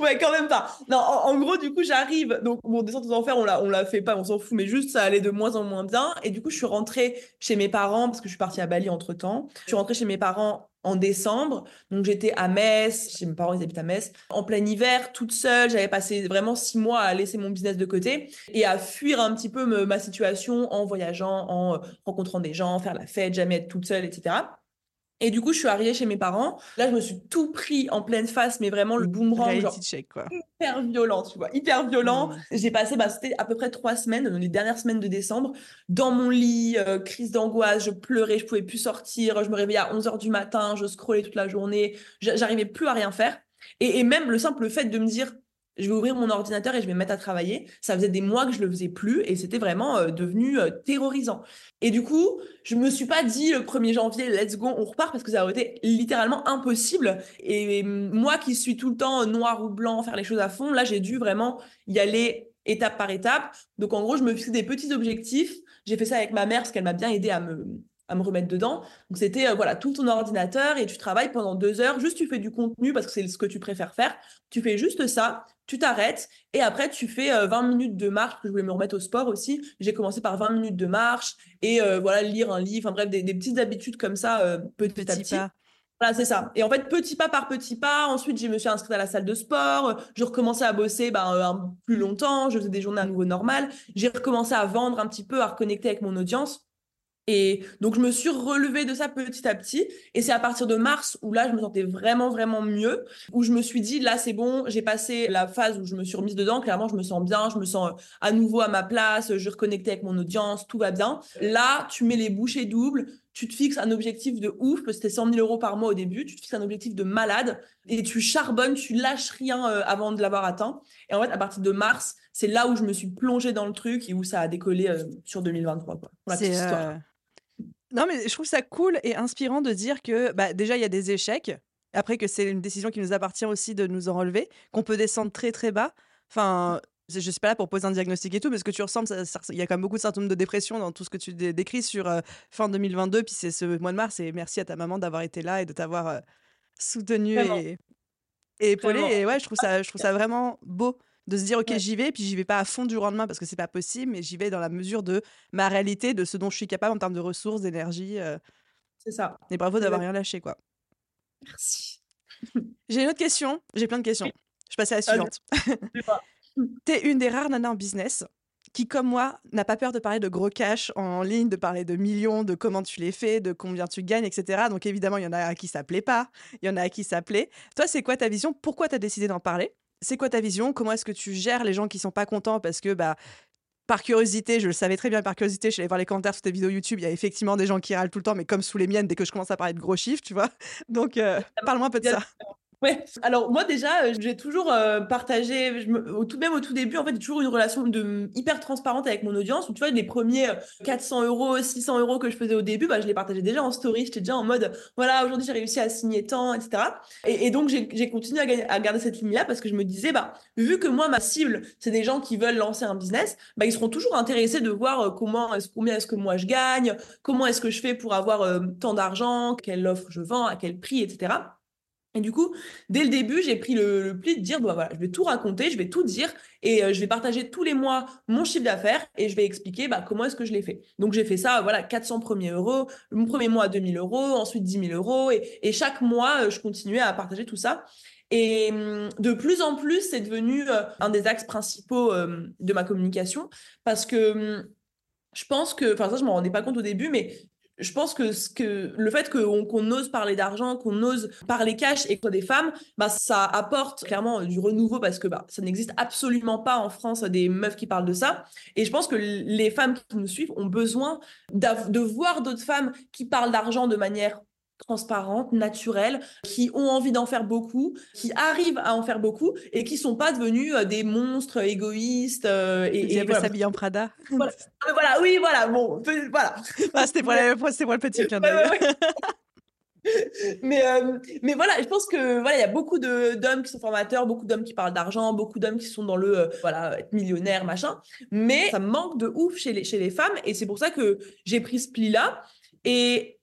Ouais, quand même pas. Non, en, gros, du coup, j'arrive. Donc, mon descente aux enfers, on l'a, on l'a fait pas, on s'en fout, mais juste ça allait de moins en moins bien. Et du coup, je suis rentrée chez mes parents parce que je suis partie à Bali entre temps. Je suis rentrée chez mes parents en décembre. Donc j'étais à Metz, chez mes parents, ils habitent à Metz, en plein hiver, toute seule. J'avais passé vraiment six mois à laisser mon business de côté et à fuir un petit peu ma situation en voyageant, en euh, rencontrant des gens, faire la fête, jamais être toute seule, etc. Et du coup, je suis arrivée chez mes parents. Là, je me suis tout pris en pleine face, mais vraiment le boomerang, genre quoi. hyper violent, tu vois, hyper violent. Mmh. J'ai passé, bah, c'était à peu près trois semaines, les dernières semaines de décembre, dans mon lit, euh, crise d'angoisse, je pleurais, je pouvais plus sortir, je me réveillais à 11 h du matin, je scrollais toute la journée, j'arrivais plus à rien faire. Et, et même le simple fait de me dire, je vais ouvrir mon ordinateur et je vais me mettre à travailler. Ça faisait des mois que je le faisais plus et c'était vraiment euh, devenu euh, terrorisant. Et du coup, je me suis pas dit le 1er janvier, let's go, on repart parce que ça aurait été littéralement impossible. Et, moi qui suis tout le temps noir ou blanc, faire les choses à fond, là, j'ai dû vraiment y aller étape par étape. Donc, en gros, je me fixais des petits objectifs. J'ai fait ça avec ma mère parce qu'elle m'a bien aidé à me, à me remettre dedans. Donc c'était euh, voilà tout ton ordinateur et tu travailles pendant deux heures, juste tu fais du contenu parce que c'est ce que tu préfères faire. Tu fais juste ça, tu t'arrêtes et après tu fais 20 euh, minutes de marche, je voulais me remettre au sport aussi. J'ai commencé par 20 minutes de marche et euh, voilà lire un livre, enfin bref des, petites habitudes comme ça petit, à petit. Voilà, c'est ça. Et en fait, petit pas par petit pas, ensuite, je me suis inscrite à la salle de sport, je recommençais à bosser ben, un, plus longtemps, je faisais des journées à nouveau normales, j'ai recommencé à vendre un petit peu, à reconnecter avec mon audience. Et donc, je me suis relevée de ça petit à petit. Et c'est à partir de mars où là, je me sentais vraiment, vraiment mieux, où je me suis dit, là, c'est bon, j'ai passé la phase où je me suis remise dedans. Clairement, je me sens bien, je me sens euh, à nouveau à ma place, je reconnectais avec mon audience, tout va bien. Là, tu mets les bouchées doubles, tu te fixes un objectif de ouf, parce que c'était 100 000 euros par mois au début, tu te fixes un objectif de malade et tu charbonnes, tu lâches rien euh, avant de l'avoir atteint. Et en fait, à partir de mars, c'est là où je me suis plongée dans le truc et où ça a décollé euh, sur 2023. Quoi, pour histoire. Non, mais je trouve ça cool et inspirant de dire que bah, déjà, il y a des échecs. Après, que c'est une décision qui nous appartient aussi de nous en relever, qu'on peut descendre très très bas. Enfin, je suis pas là pour poser un diagnostic et tout, mais ce que tu ressembles, il y a quand même beaucoup de symptômes de dépression dans tout ce que tu décris sur euh, fin 2022, puis c'est ce mois de mars, et merci à ta maman d'avoir été là et de t'avoir euh, soutenu et, et épaulé. Et ouais, je trouve ça, je trouve ça vraiment beau de se dire ok j'y vais puis j'y vais pas à fond du lendemain parce que c'est pas possible mais j'y vais dans la mesure de ma réalité de ce dont je suis capable en termes de ressources d'énergie euh. c'est ça. et bravo d'avoir rien lâché quoi. Merci. J'ai une autre question. J'ai plein de questions. Je passe à la suivante. T'es une des rares nanas en business qui, comme moi, n'a pas peur de parler de gros cash en ligne, de parler de millions, de comment tu les fais, de combien tu gagnes, etc. Donc évidemment, il y en a à qui ça plaît pas, il y en a à qui ça plaît. Toi, c'est quoi ta vision? Pourquoi tu as décidé d'en parler? C'est quoi ta vision? Comment est-ce que tu gères les gens qui sont pas contents? Parce que bah par curiosité, je le savais très bien par curiosité, je suis allée voir les commentaires sur tes vidéos YouTube, il y a effectivement des gens qui râlent tout le temps, mais comme sous les miennes, dès que je commence à parler de gros chiffres, tu vois? Donc, euh, parle-moi un peu de ça. Ouais. Alors moi déjà, euh, j'ai toujours euh, partagé, je me, au tout même au tout début, en fait, j'ai toujours une relation de hyper transparente avec mon audience. Où, tu vois, les premiers 400 euh, euros, 600 euros que je faisais au début, bah, je les partageais déjà en story. J'étais déjà en mode, voilà, aujourd'hui j'ai réussi à signer tant, etc. Et, donc j'ai continué à, garder cette ligne-là parce que je me disais, bah, vu que moi ma cible, c'est des gens qui veulent lancer un business, bah, ils seront toujours intéressés de voir comment, est combien est-ce que moi je gagne, comment est-ce que je fais pour avoir tant d'argent, quelle offre je vends, à quel prix, etc. Et du coup, dès le début, j'ai pris le, pli de dire, bah voilà, je vais tout raconter, je vais tout dire et euh, je vais partager tous les mois mon chiffre d'affaires et je vais expliquer bah, comment est-ce que je l'ai fait. Donc, j'ai fait ça, voilà, 400 premiers euros, mon premier mois 2000 euros, ensuite 10 000 euros et, chaque mois, euh, je continuais à partager tout ça. Et hum, de plus en plus, c'est devenu euh, un des axes principaux de ma communication parce que hum, je pense que, enfin ça je m'en rendais pas compte au début, mais je pense que, le fait qu'on ose parler d'argent, qu'on ose parler cash et que des femmes, bah, ça apporte clairement du renouveau parce que bah, ça n'existe absolument pas en France des meufs qui parlent de ça. Et je pense que les femmes qui nous suivent ont besoin de voir d'autres femmes qui parlent d'argent de manière transparentes, naturelles, qui ont envie d'en faire beaucoup, qui arrivent à en faire beaucoup et qui sont pas devenus euh, des monstres égoïstes. Euh, et, et voilà. s'habiller en Prada. Euh, voilà. oui, voilà, bon, voilà. Ah, c'était pour, pour, le petit clin mais, mais voilà, je pense que voilà, il y a beaucoup d'hommes qui sont formateurs, beaucoup d'hommes qui parlent d'argent, beaucoup d'hommes qui sont dans le voilà, être millionnaire, machin. Mais ça manque de ouf chez les, chez les femmes et c'est pour ça que j'ai pris ce pli-là. Et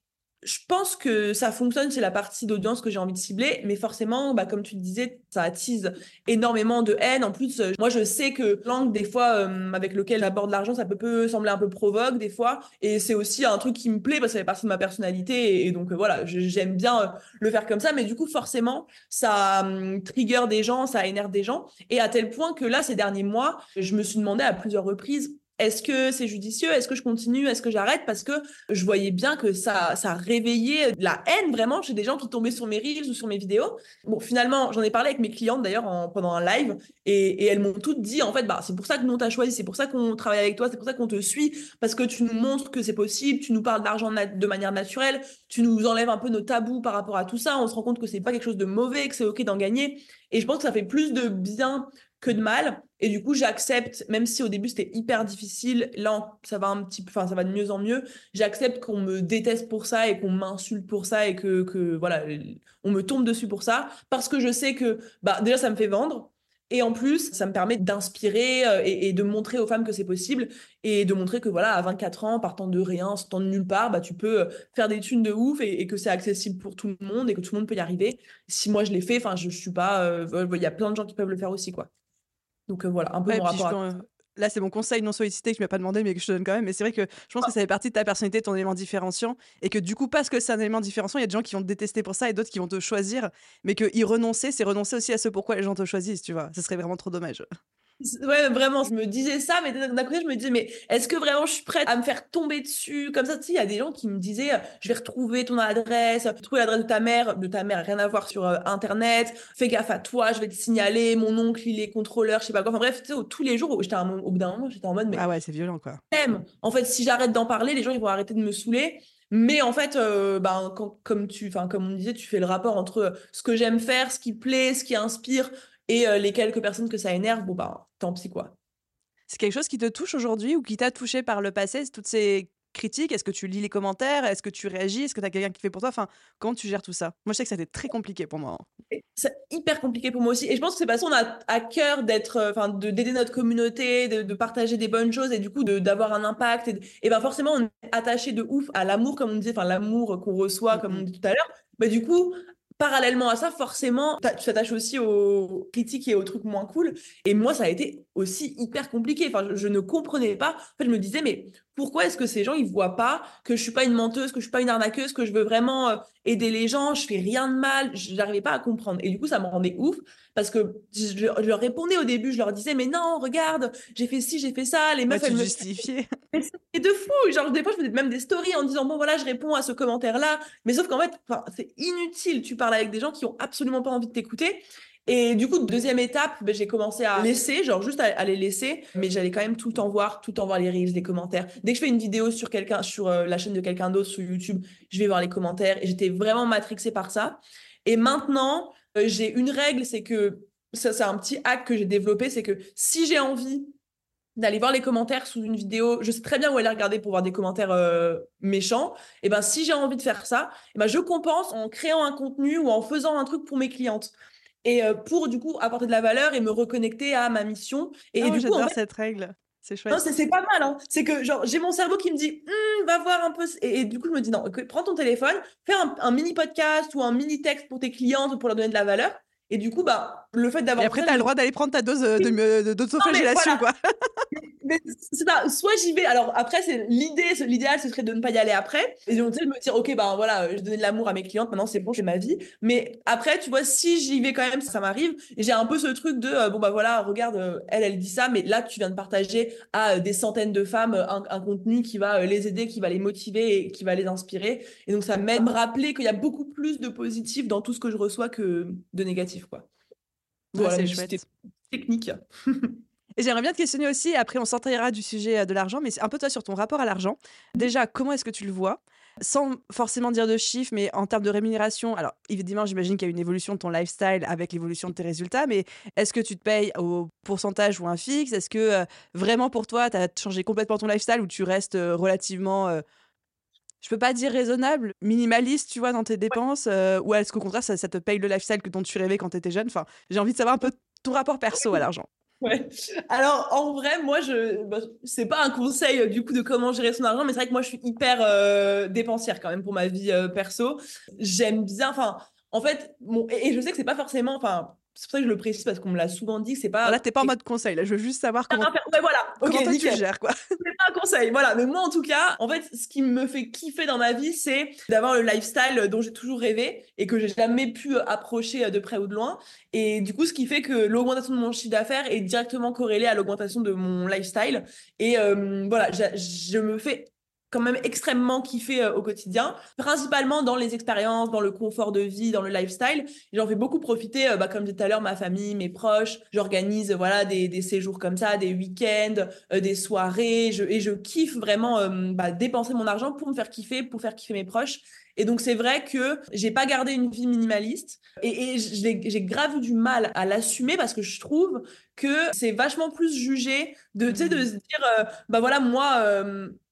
je pense que ça fonctionne, c'est la partie d'audience que j'ai envie de cibler, mais forcément, bah, comme tu le disais, ça attise énormément de haine. En plus, euh, moi, je sais que l'angle, des fois, euh, avec lequel j'aborde l'argent, ça peut, sembler un peu provoque, des fois, et c'est aussi un truc qui me plaît parce que ça fait partie de ma personnalité, et, donc euh, voilà, j'aime bien le faire comme ça, mais du coup, forcément, ça hum, trigger des gens, ça énerve des gens, et à tel point que là, ces derniers mois, je me suis demandé à plusieurs reprises est-ce que c'est judicieux? Est-ce que je continue? Est-ce que j'arrête? Parce que je voyais bien que ça, ça réveillait de la haine vraiment chez des gens qui tombaient sur mes reels ou sur mes vidéos. Bon, finalement, j'en ai parlé avec mes clientes d'ailleurs pendant un live et, elles m'ont toutes dit en fait, bah, c'est pour ça que nous on t'a choisi, c'est pour ça qu'on travaille avec toi, c'est pour ça qu'on te suit parce que tu nous montres que c'est possible, tu nous parles d'argent de manière naturelle, tu nous enlèves un peu nos tabous par rapport à tout ça. On se rend compte que c'est pas quelque chose de mauvais, que c'est ok d'en gagner. Et je pense que ça fait plus de bien que de mal. Et du coup, j'accepte, même si au début c'était hyper difficile, là ça va un petit peu, enfin ça va de mieux en mieux. J'accepte qu'on me déteste pour ça et qu'on m'insulte pour ça et que, que voilà, on me tombe dessus pour ça parce que je sais que bah déjà ça me fait vendre. Et en plus, ça me permet d'inspirer euh, et, de montrer aux femmes que c'est possible et de montrer que voilà, à 24 ans, partant de rien, sortant de nulle part, bah, tu peux euh, faire des thunes de ouf et, que c'est accessible pour tout le monde et que tout le monde peut y arriver. Si moi je l'ai fait, enfin, je, suis pas, euh, il y a plein de gens qui peuvent le faire aussi, quoi. Donc voilà, un peu mon rapport. Là, c'est mon conseil non sollicité que je ne m'ai pas demandé, mais que je te donne quand même. Mais c'est vrai que je pense que ça fait partie de ta personnalité, ton élément différenciant. Et que du coup, parce que c'est un élément différenciant, il y a des gens qui vont te détester pour ça et d'autres qui vont te choisir. Mais que y renoncer, c'est renoncer aussi à ce pourquoi les gens te choisissent, tu vois. Ce serait vraiment trop dommage. Ouais, vraiment, je me disais ça, mais d'un côté, je me disais, mais est-ce que vraiment je suis prête à me faire tomber dessus Comme ça, tu sais, il y a des gens qui me disaient, je vais retrouver ton adresse, trouver l'adresse de ta mère, de ta mère, rien à voir sur euh, Internet, fais gaffe à toi, je vais te signaler, mon oncle, il est contrôleur, je sais pas quoi. Enfin bref, tu sais, tous les jours, j'étais au bout d'un moment, j'étais en mode, mais. Ah ouais, c'est violent, quoi. Même, en fait, si j'arrête d'en parler, les gens, ils vont arrêter de me saouler. Mais en fait, euh, ben, quand, comme, tu, comme on disait, tu fais le rapport entre ce que j'aime faire, ce qui plaît, ce qui inspire, et euh, les quelques personnes que ça énerve, bon, bah, tant pis, quoi. C'est quelque chose qui te touche aujourd'hui ou qui t'a touché par le passé, toutes ces critiques? Est-ce que tu lis les commentaires? Est-ce que tu réagis? Est-ce que tu as quelqu'un qui fait pour toi? Enfin, comment tu gères tout ça? Moi, je sais que ça a été très compliqué pour moi. Hein. C'est hyper compliqué pour moi aussi. Et je pense que c'est parce qu'on a à cœur d'être, euh, enfin, d'aider notre communauté, de, partager des bonnes choses et du coup d'avoir un impact. Et, et, ben forcément, on est attaché de ouf à l'amour, comme on disait, enfin l'amour qu'on reçoit, comme on dit tout à l'heure. Mais du coup, parallèlement à ça, forcément, tu t'attaches aussi aux critiques et aux trucs moins cool. Et moi, ça a été aussi hyper compliqué. Enfin, je, ne comprenais pas. En fait, je me disais, mais pourquoi est-ce que ces gens, ils voient pas que je suis pas une menteuse, que je suis pas une arnaqueuse, que je veux vraiment euh, aider les gens, je fais rien de mal. Je n'arrivais pas à comprendre. Et du coup, ça me rendait ouf parce que je, leur répondais au début, je leur disais, mais non, regarde, j'ai fait ci, j'ai fait ça. Les meufs, elles me justifiaient. C'est de fou. Genre, des fois, je faisais même des stories en disant, bon, voilà, je réponds à ce commentaire-là. Mais sauf qu'en fait, c'est inutile. Tu parles avec des gens qui ont absolument pas envie de t'écouter. Et du coup, deuxième étape, ben, j'ai commencé à laisser, genre juste à, les laisser, mais j'allais quand même tout le temps voir, tout le temps voir les reels, les commentaires. Dès que je fais une vidéo sur quelqu'un, sur euh, la chaîne de quelqu'un d'autre sur YouTube, je vais voir les commentaires et j'étais vraiment matrixée par ça. Et maintenant, euh, j'ai une règle, c'est que ça, c'est un petit hack que j'ai développé, c'est que si j'ai envie d'aller voir les commentaires sous une vidéo, je sais très bien où aller regarder pour voir des commentaires euh, méchants. Et ben si j'ai envie de faire ça, ben je compense en créant un contenu ou en faisant un truc pour mes clientes et euh, pour du coup apporter de la valeur et me reconnecter à ma mission. Et, oh, du coup, cette règle. C'est chouette. c'est pas mal. Hein. C'est que genre j'ai mon cerveau qui me dit «Hum, va voir un peu. Et, du coup je me dis non, prends ton téléphone, fais un, mini podcast ou un mini texte pour tes clientes pour leur donner de la valeur. Et du coup, bah, le fait d'avoir. Et après, tu as le droit d'aller prendre ta dose euh, d'autoflagellation, quoi. mais c'est soit j'y vais. Alors après, c'est l'idée, l'idéal, ce serait de ne pas y aller après. Et donc, tu sais, me dire, ok, ben voilà, je donnais de l'amour à mes clientes, maintenant c'est bon, j'ai ma vie. Mais après, tu vois, si j'y vais quand même, ça m'arrive. Et j'ai un peu ce truc de, euh, bon, bah voilà, regarde, euh, elle, elle dit ça, mais là, tu viens de partager à des centaines de femmes un, contenu qui va les aider, qui va les motiver et qui va les inspirer. Et donc, ça m'aide à me rappeler qu'il y a beaucoup plus de positif dans tout ce que je reçois que de négatif, quoi. Voilà, c'est chouette. Technique. Et j'aimerais bien te questionner aussi, après on sortira du sujet euh, de l'argent, mais c'est un peu toi sur ton rapport à l'argent. Déjà, comment est-ce que tu le vois? Sans forcément dire de chiffres, mais en termes de rémunération, alors évidemment, j'imagine qu'il y a une évolution de ton lifestyle avec l'évolution de tes résultats, mais est-ce que tu te payes au pourcentage ou un fixe? Est-ce que euh, vraiment pour toi, tu as changé complètement ton lifestyle ou tu restes euh, relativement, je peux pas dire raisonnable, minimaliste, tu vois, dans tes dépenses Ou est-ce qu'au contraire, ça, ça, te paye le lifestyle que dont tu rêvais quand tu étais jeune? Enfin, j'ai envie de savoir un peu ton rapport perso à l'argent. Ouais. Alors en vrai, moi je bah, c'est pas un conseil euh, du coup de comment gérer son argent, mais c'est vrai que moi je suis hyper euh, dépensière quand même pour ma vie euh, perso. J'aime bien, enfin en fait, et, je sais que c'est pas forcément, enfin c'est pour ça que je le précise parce qu'on me l'a souvent dit que c'est pas. Là, t'es pas en mode conseil. Là, je veux juste savoir comment. Ouais, voilà. comment toi, tu gères quoi. c'est pas un conseil. Voilà. Mais moi, en tout cas, en fait, ce qui me fait kiffer dans ma vie, c'est d'avoir le lifestyle dont j'ai toujours rêvé et que j'ai jamais pu approcher de près ou de loin. Et du coup, ce qui fait que l'augmentation de mon chiffre d'affaires est directement corrélée à l'augmentation de mon lifestyle. Et euh, voilà, je me fais quand même extrêmement kiffé euh, au quotidien, principalement dans les expériences, dans le confort de vie, dans le lifestyle. J'en fais beaucoup profiter, euh, bah, comme je disais tout à l'heure, ma famille, mes proches. J'organise voilà des, des, séjours comme ça, des week-ends, euh, des soirées. Je, et je kiffe vraiment bah, dépenser mon argent pour me faire kiffer, pour faire kiffer mes proches. Et donc, c'est vrai que j'ai pas gardé une vie minimaliste et, et j'ai grave du mal à l'assumer parce que je trouve que c'est vachement plus jugé de, de mmh. se dire, bah voilà, moi,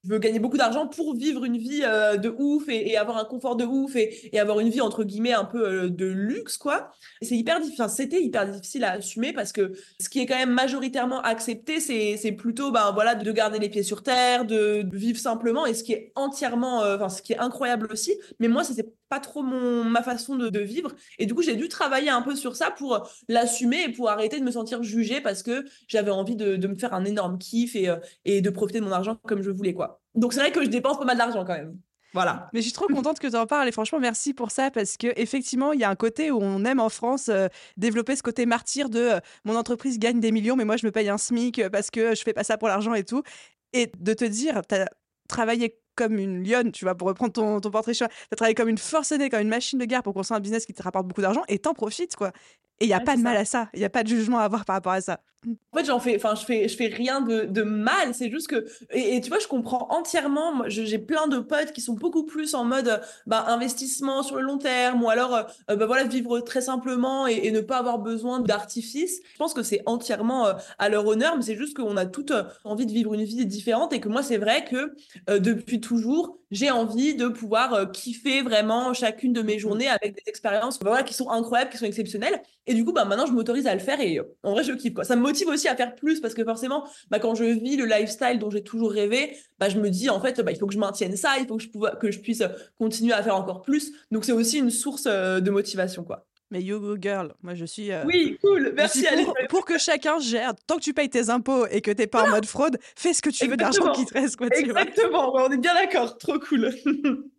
je veux gagner beaucoup d'argent pour vivre une vie euh, de ouf et, avoir un confort de ouf et, avoir une vie entre guillemets un peu euh, de luxe quoi. C'est hyper difficile, c'était hyper difficile à assumer parce que ce qui est quand même majoritairement accepté, c'est plutôt ben voilà de garder les pieds sur terre, de, vivre simplement et ce qui est entièrement, euh, enfin ce qui est incroyable aussi. Mais moi, ça c'est pas trop mon ma façon de, vivre et du coup j'ai dû travailler un peu sur ça pour l'assumer et pour arrêter de me sentir jugée parce que j'avais envie de, me faire un énorme kiff et, et de profiter de mon argent comme je voulais quoi. Donc c'est vrai que je dépense pas mal d'argent quand même. Voilà. Mais je suis trop contente que tu en parles et franchement merci pour ça parce que effectivement il y a un côté où on aime en France euh, développer ce côté martyr de euh, mon entreprise gagne des millions mais moi je me paye un SMIC euh, parce que je fais pas ça pour l'argent et tout et de te dire tu as travaillé comme une lionne, tu vois, pour reprendre ton, ton portrait tu as travaillé comme une forcenée, comme une machine de guerre pour construire un business qui te rapporte beaucoup d'argent et t'en profites, quoi. Et il n'y a pas de mal à ça. Il n'y a pas de jugement à avoir par rapport à ça. En fait, j'en fais, enfin, je fais, je fais rien de, de mal. C'est juste que, et, tu vois, je comprends entièrement. J'ai plein de potes qui sont beaucoup plus en mode, bah, investissement sur le long terme, ou alors, euh, bah, voilà, vivre très simplement et, ne pas avoir besoin d'artifice. Je pense que c'est entièrement euh, à leur honneur, mais c'est juste qu'on a toutes euh, envie de vivre une vie différente et que moi, c'est vrai que depuis toujours, j'ai envie de pouvoir kiffer vraiment chacune de mes journées avec des expériences, voilà, qui sont incroyables, qui sont exceptionnelles. Et du coup, bah, maintenant, je m'autorise à le faire et en vrai, je kiffe, quoi. Ça me motive aussi à faire plus parce que forcément, bah, quand je vis le lifestyle dont j'ai toujours rêvé, bah, je me dis, en fait, bah, il faut que je maintienne ça, il faut que je, que je puisse continuer à faire encore plus. Donc, c'est aussi une source euh, de motivation, quoi. Mais you go girl, moi je suis. Euh, oui, cool, merci. Pour, pour, que chacun gère, tant que tu payes tes impôts et que t'es pas en mode fraude, fais ce que tu veux d'argent qui te reste. Quoi, Exactement, on est bien d'accord, trop cool.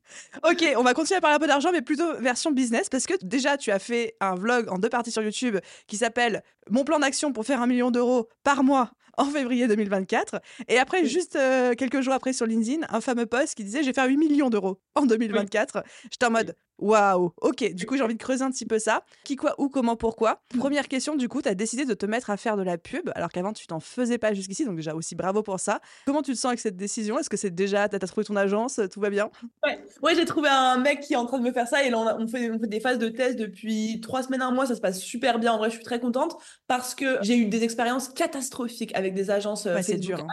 ok, on va continuer à parler un peu d'argent, mais plutôt version business, parce que déjà tu as fait un vlog en deux parties sur YouTube qui s'appelle Mon plan d'action pour faire un million d'euros par mois en février 2024. Et après, juste euh, quelques jours après sur LinkedIn, un fameux post qui disait J'ai fait 8 millions d'euros en 2024. J'étais en mode Waouh, ok, du coup j'ai envie de creuser un petit peu ça. Qui, quoi, où, comment, pourquoi? Première question, du coup, tu as décidé de te mettre à faire de la pub, alors qu'avant tu t'en faisais pas jusqu'ici, donc déjà aussi bravo pour ça. Comment tu te sens avec cette décision? Est-ce que c'est déjà, tu as trouvé ton agence, tout va bien? Ouais, j'ai trouvé un mec qui est en train de me faire ça et là on, fait, on fait des phases de test depuis trois semaines, un mois, ça se passe super bien. En vrai, je suis très contente parce que j'ai eu des expériences catastrophiques avec des agences ouais, c'est dur. Hein.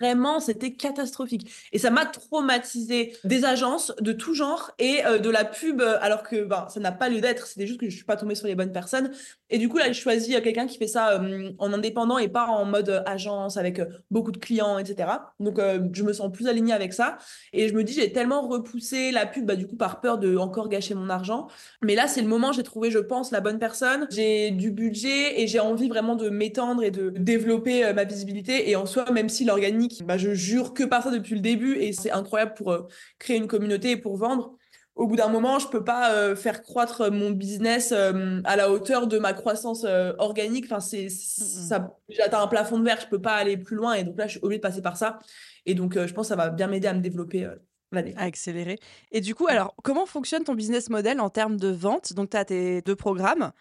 Vraiment, c'était catastrophique. Et ça m'a traumatisé des agences de tout genre et euh, de la pub, euh, alors que ben, ça n'a pas lieu d'être. C'était juste que je suis pas tombée sur les bonnes personnes. Et du coup, là, j'ai choisi euh, quelqu'un qui fait ça en indépendant et pas en mode agence avec beaucoup de clients, etc. Donc, je me sens plus alignée avec ça. Et je me dis, j'ai tellement repoussé la pub, bah, du coup, par peur de encore gâcher mon argent. Mais là, c'est le moment, j'ai trouvé, je pense, la bonne personne. J'ai du budget et j'ai envie vraiment de m'étendre et de développer ma visibilité. Et en soi, même si l'organique bah, je jure que par ça depuis le début et c'est incroyable pour euh, créer une communauté et pour vendre. Au bout d'un moment, je peux pas euh, faire croître mon business euh, à la hauteur de ma croissance organique. Enfin, c'est ça. J'atteins un plafond de verre, je peux pas aller plus loin et donc là, je suis obligée de passer par ça. Et donc, je pense que ça va bien m'aider à me développer. À accélérer. Et du coup, alors, comment fonctionne ton business model en termes de vente? Donc, tu as tes deux programmes.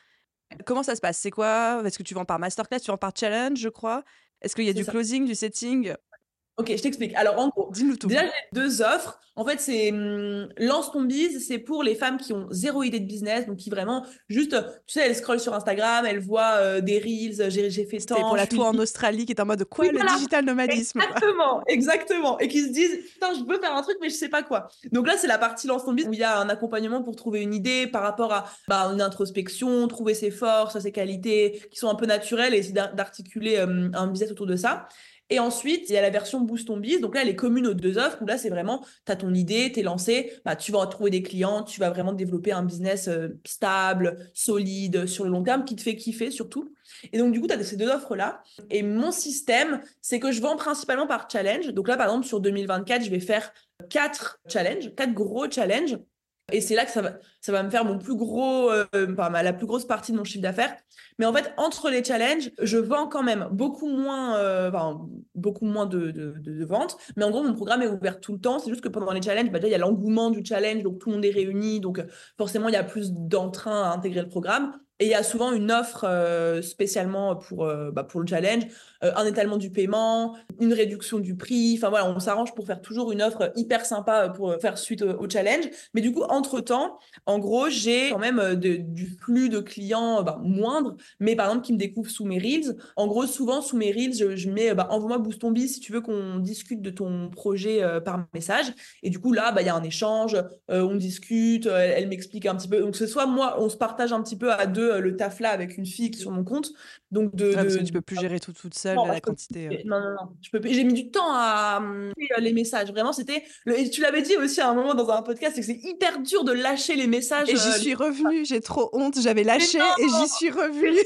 Comment ça se passe? C'est quoi? Est-ce que tu vends par masterclass? Tu vends par challenge, je crois? Est-ce qu'il y a du closing, du setting? Ok, je t'explique. Alors, en gros, Dis-nous tout. déjà, j'ai deux offres. En fait, c'est hum, Lance ton bise, c'est pour les femmes qui ont zéro idée de business, donc qui vraiment, juste, tu sais, elles scrollent sur Instagram, elles voient euh, des reels, j'ai, fait tant. C'est pour la tour en Australie qui est en mode quoi, le digital nomadisme? Exactement, exactement. Et qui se disent, putain, je veux faire un truc, mais je sais pas quoi. Donc là, c'est la partie Lance ton bise où il y a un accompagnement pour trouver une idée par rapport à bah, une introspection, trouver ses forces, ses qualités qui sont un peu naturelles et essayer d'articuler hum, un business autour de ça. Et ensuite, il y a la version Boost ton biz. Donc là, elle est commune aux deux offres où là, c'est vraiment, tu as ton idée, tu es lancé, bah, tu vas trouver des clients, tu vas vraiment développer un business euh, stable, solide, sur le long terme, qui te fait kiffer surtout. Et donc, du coup, tu as ces deux offres-là. Et mon système, c'est que je vends principalement par challenge. Donc là, par exemple, sur 2024, je vais faire quatre challenges, quatre gros challenges. Et c'est là que ça va, ça va me faire mon plus gros, euh, la plus grosse partie de mon chiffre d'affaires. Mais en fait, entre les challenges, je vends quand même beaucoup moins, euh, beaucoup moins de, ventes. Mais en gros, mon programme est ouvert tout le temps. C'est juste que pendant les challenges, bah, déjà, il y a l'engouement du challenge, donc tout le monde est réuni. Donc forcément, il y a plus d'entrain à intégrer le programme. Et il y a souvent une offre euh, spécialement pour, bah, pour le challenge, un étalement du paiement, une réduction du prix. Enfin voilà, on s'arrange pour faire toujours une offre hyper sympa pour faire suite au, challenge. Mais du coup, entre-temps, en gros, j'ai quand même du flux de clients bah, moindre, mais par exemple qui me découvrent sous mes Reels. En gros, souvent sous mes Reels, je, mets bah, envoie-moi Boost ton bis si tu veux qu'on discute de ton projet par message. Et du coup, là, bah, il y a un échange, on discute, elle, elle m'explique un petit peu. Donc, ce soit moi, on se partage un petit peu à deux euh, le taf là avec une fille sur mon compte. Donc de, parce que tu peux plus gérer tout toute seule la quantité. Euh. Non, non, non. Je peux... J'ai mis du temps à les messages. Vraiment, c'était. Le... Tu l'avais dit aussi à un moment dans un podcast, c'est que c'est hyper dur de lâcher les messages. Et j'y euh, suis revenue. J'ai trop honte. J'avais lâché et j'y suis revenue.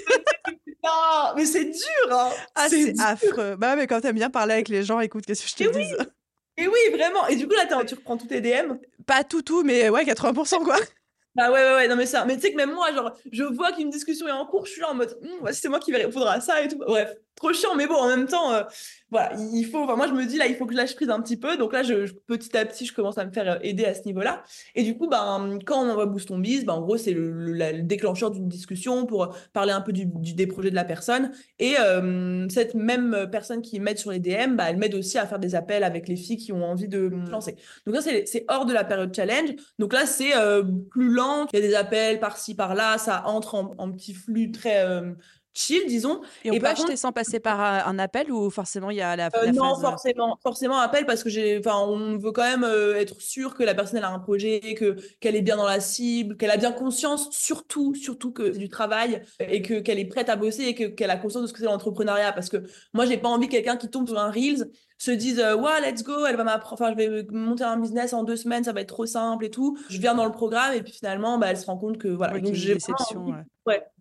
non, mais c'est dur. Hein. Ah, c'est affreux. Bah, mais quand t'aimes bien parler avec les gens, écoute, qu'est-ce que je te dis Et oui, vraiment. Et du coup, là, tu reprends tous tes DM Pas tout, tout, mais ouais, 80%, quoi. Bah ouais, ouais, ouais, non mais ça. Mais tu sais que même moi, genre, je vois qu'une discussion est en cours, je suis là en mode, hm, c'est moi qui vais répondre à ça et tout. Bref, trop chiant, mais bon, en même temps, euh, voilà, il faut, enfin, moi, je me dis, là, il faut que je lâche prise un petit peu. Donc là, je, petit à petit, je commence à me faire euh, aider à ce niveau-là. Et du coup, ben, quand on envoie Boost ton Biz, ben, en gros, c'est le, déclencheur d'une discussion pour parler un peu du, des projets de la personne. Et euh, cette même personne qui m'aide sur les DM, bah, elle m'aide aussi à faire des appels avec les filles qui ont envie de lancer. Donc là, c'est hors de la période challenge. Donc là, c'est plus lent. Il y a des appels par-ci, par-là. Ça entre en, en petit flux très chill, disons. Et on peut acheter sans passer par un appel ou forcément il y a la, euh, Non, euh forcément, forcément appel parce que j'ai, enfin, on veut quand même euh, être sûr que la personne elle a un projet, que qu'elle est bien dans la cible, qu'elle a bien conscience, surtout, surtout que c'est du travail et que qu'elle est prête à bosser et que qu'elle a conscience de ce que c'est l'entrepreneuriat. Parce que moi, j'ai pas envie quelqu'un qui tombe sur un reels se disent ouais let's go elle va m'apprendre enfin je vais monter un business en deux semaines ça va être trop simple et tout je viens dans le programme et puis finalement bah, elle se rend compte que voilà donc j'ai déception ouais,